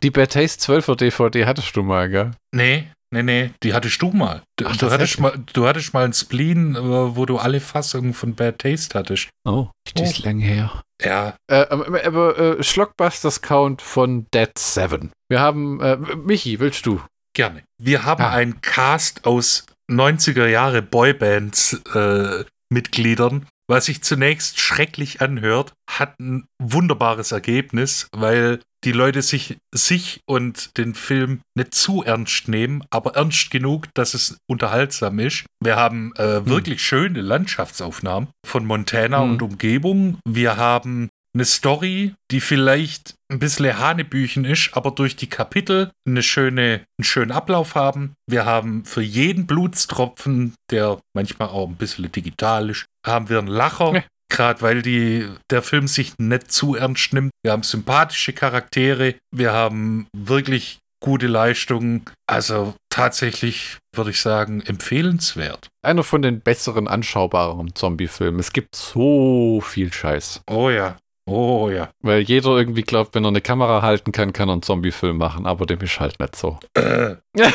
Die Bad Taste 12er DVD hattest du mal, gell? Nee, nee, nee, die hattest du mal. Du, Ach, du hattest, mal, du hattest mal ein Spleen, äh, wo du alle Fassungen von Bad Taste hattest. Oh, das ist oh. lange her. Ja. Äh, aber äh, Schlockbusters Count von Dead 7. Wir haben, äh, Michi, willst du? Gerne. Wir haben ah. einen Cast aus 90er Jahre Boybands äh, Mitgliedern, was sich zunächst schrecklich anhört, hat ein wunderbares Ergebnis, weil die Leute sich, sich und den Film nicht zu ernst nehmen, aber ernst genug, dass es unterhaltsam ist. Wir haben äh, hm. wirklich schöne Landschaftsaufnahmen von Montana hm. und Umgebung. Wir haben eine Story, die vielleicht ein bisschen Hanebüchen ist, aber durch die Kapitel eine schöne, einen schönen Ablauf haben. Wir haben für jeden Blutstropfen, der manchmal auch ein bisschen digital ist, haben wir einen Lacher. Ja. Gerade weil die, der Film sich nicht zu ernst nimmt. Wir haben sympathische Charaktere. Wir haben wirklich gute Leistungen. Also tatsächlich würde ich sagen, empfehlenswert. Einer von den besseren anschaubaren Zombie-Filmen. Es gibt so viel Scheiß. Oh ja. Oh ja. Weil jeder irgendwie glaubt, wenn er eine Kamera halten kann, kann er einen Zombie-Film machen, aber dem ist halt nicht so. Äh.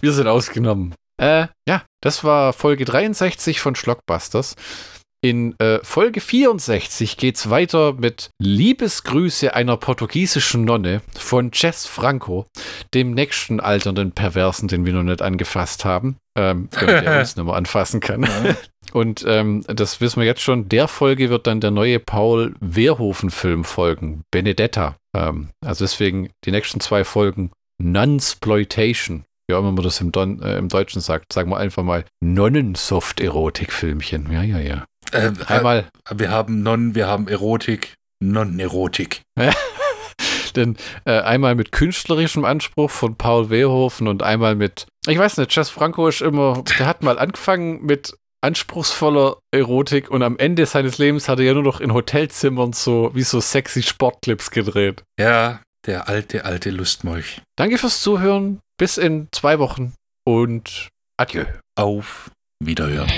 Wir sind ausgenommen. Äh, ja, das war Folge 63 von Schlockbusters. In äh, Folge 64 geht's weiter mit Liebesgrüße einer portugiesischen Nonne von Jess Franco, dem nächsten alternden Perversen, den wir noch nicht angefasst haben, ähm, damit er uns nicht mehr anfassen kann. Und ähm, das wissen wir jetzt schon. Der Folge wird dann der neue Paul Wehrhofen-Film folgen, Benedetta. Ähm, also deswegen die nächsten zwei Folgen Nunsploitation. Wie auch immer man das im, Don, äh, im Deutschen sagt, sagen wir einfach mal Nonnensoft-Erotik-Filmchen. Ja, ja, ja. Äh, Einmal. Wir haben Nonnen, wir haben Erotik, Nonnen-Erotik. Denn äh, einmal mit künstlerischem Anspruch von Paul Wehrhofen und einmal mit, ich weiß nicht, Jess Franco ist immer, der hat mal angefangen mit anspruchsvoller Erotik und am Ende seines Lebens hat er ja nur noch in Hotelzimmern so wie so sexy Sportclips gedreht. Ja, der alte, alte Lustmolch. Danke fürs Zuhören. Bis in zwei Wochen und adieu. Auf Wiederhören.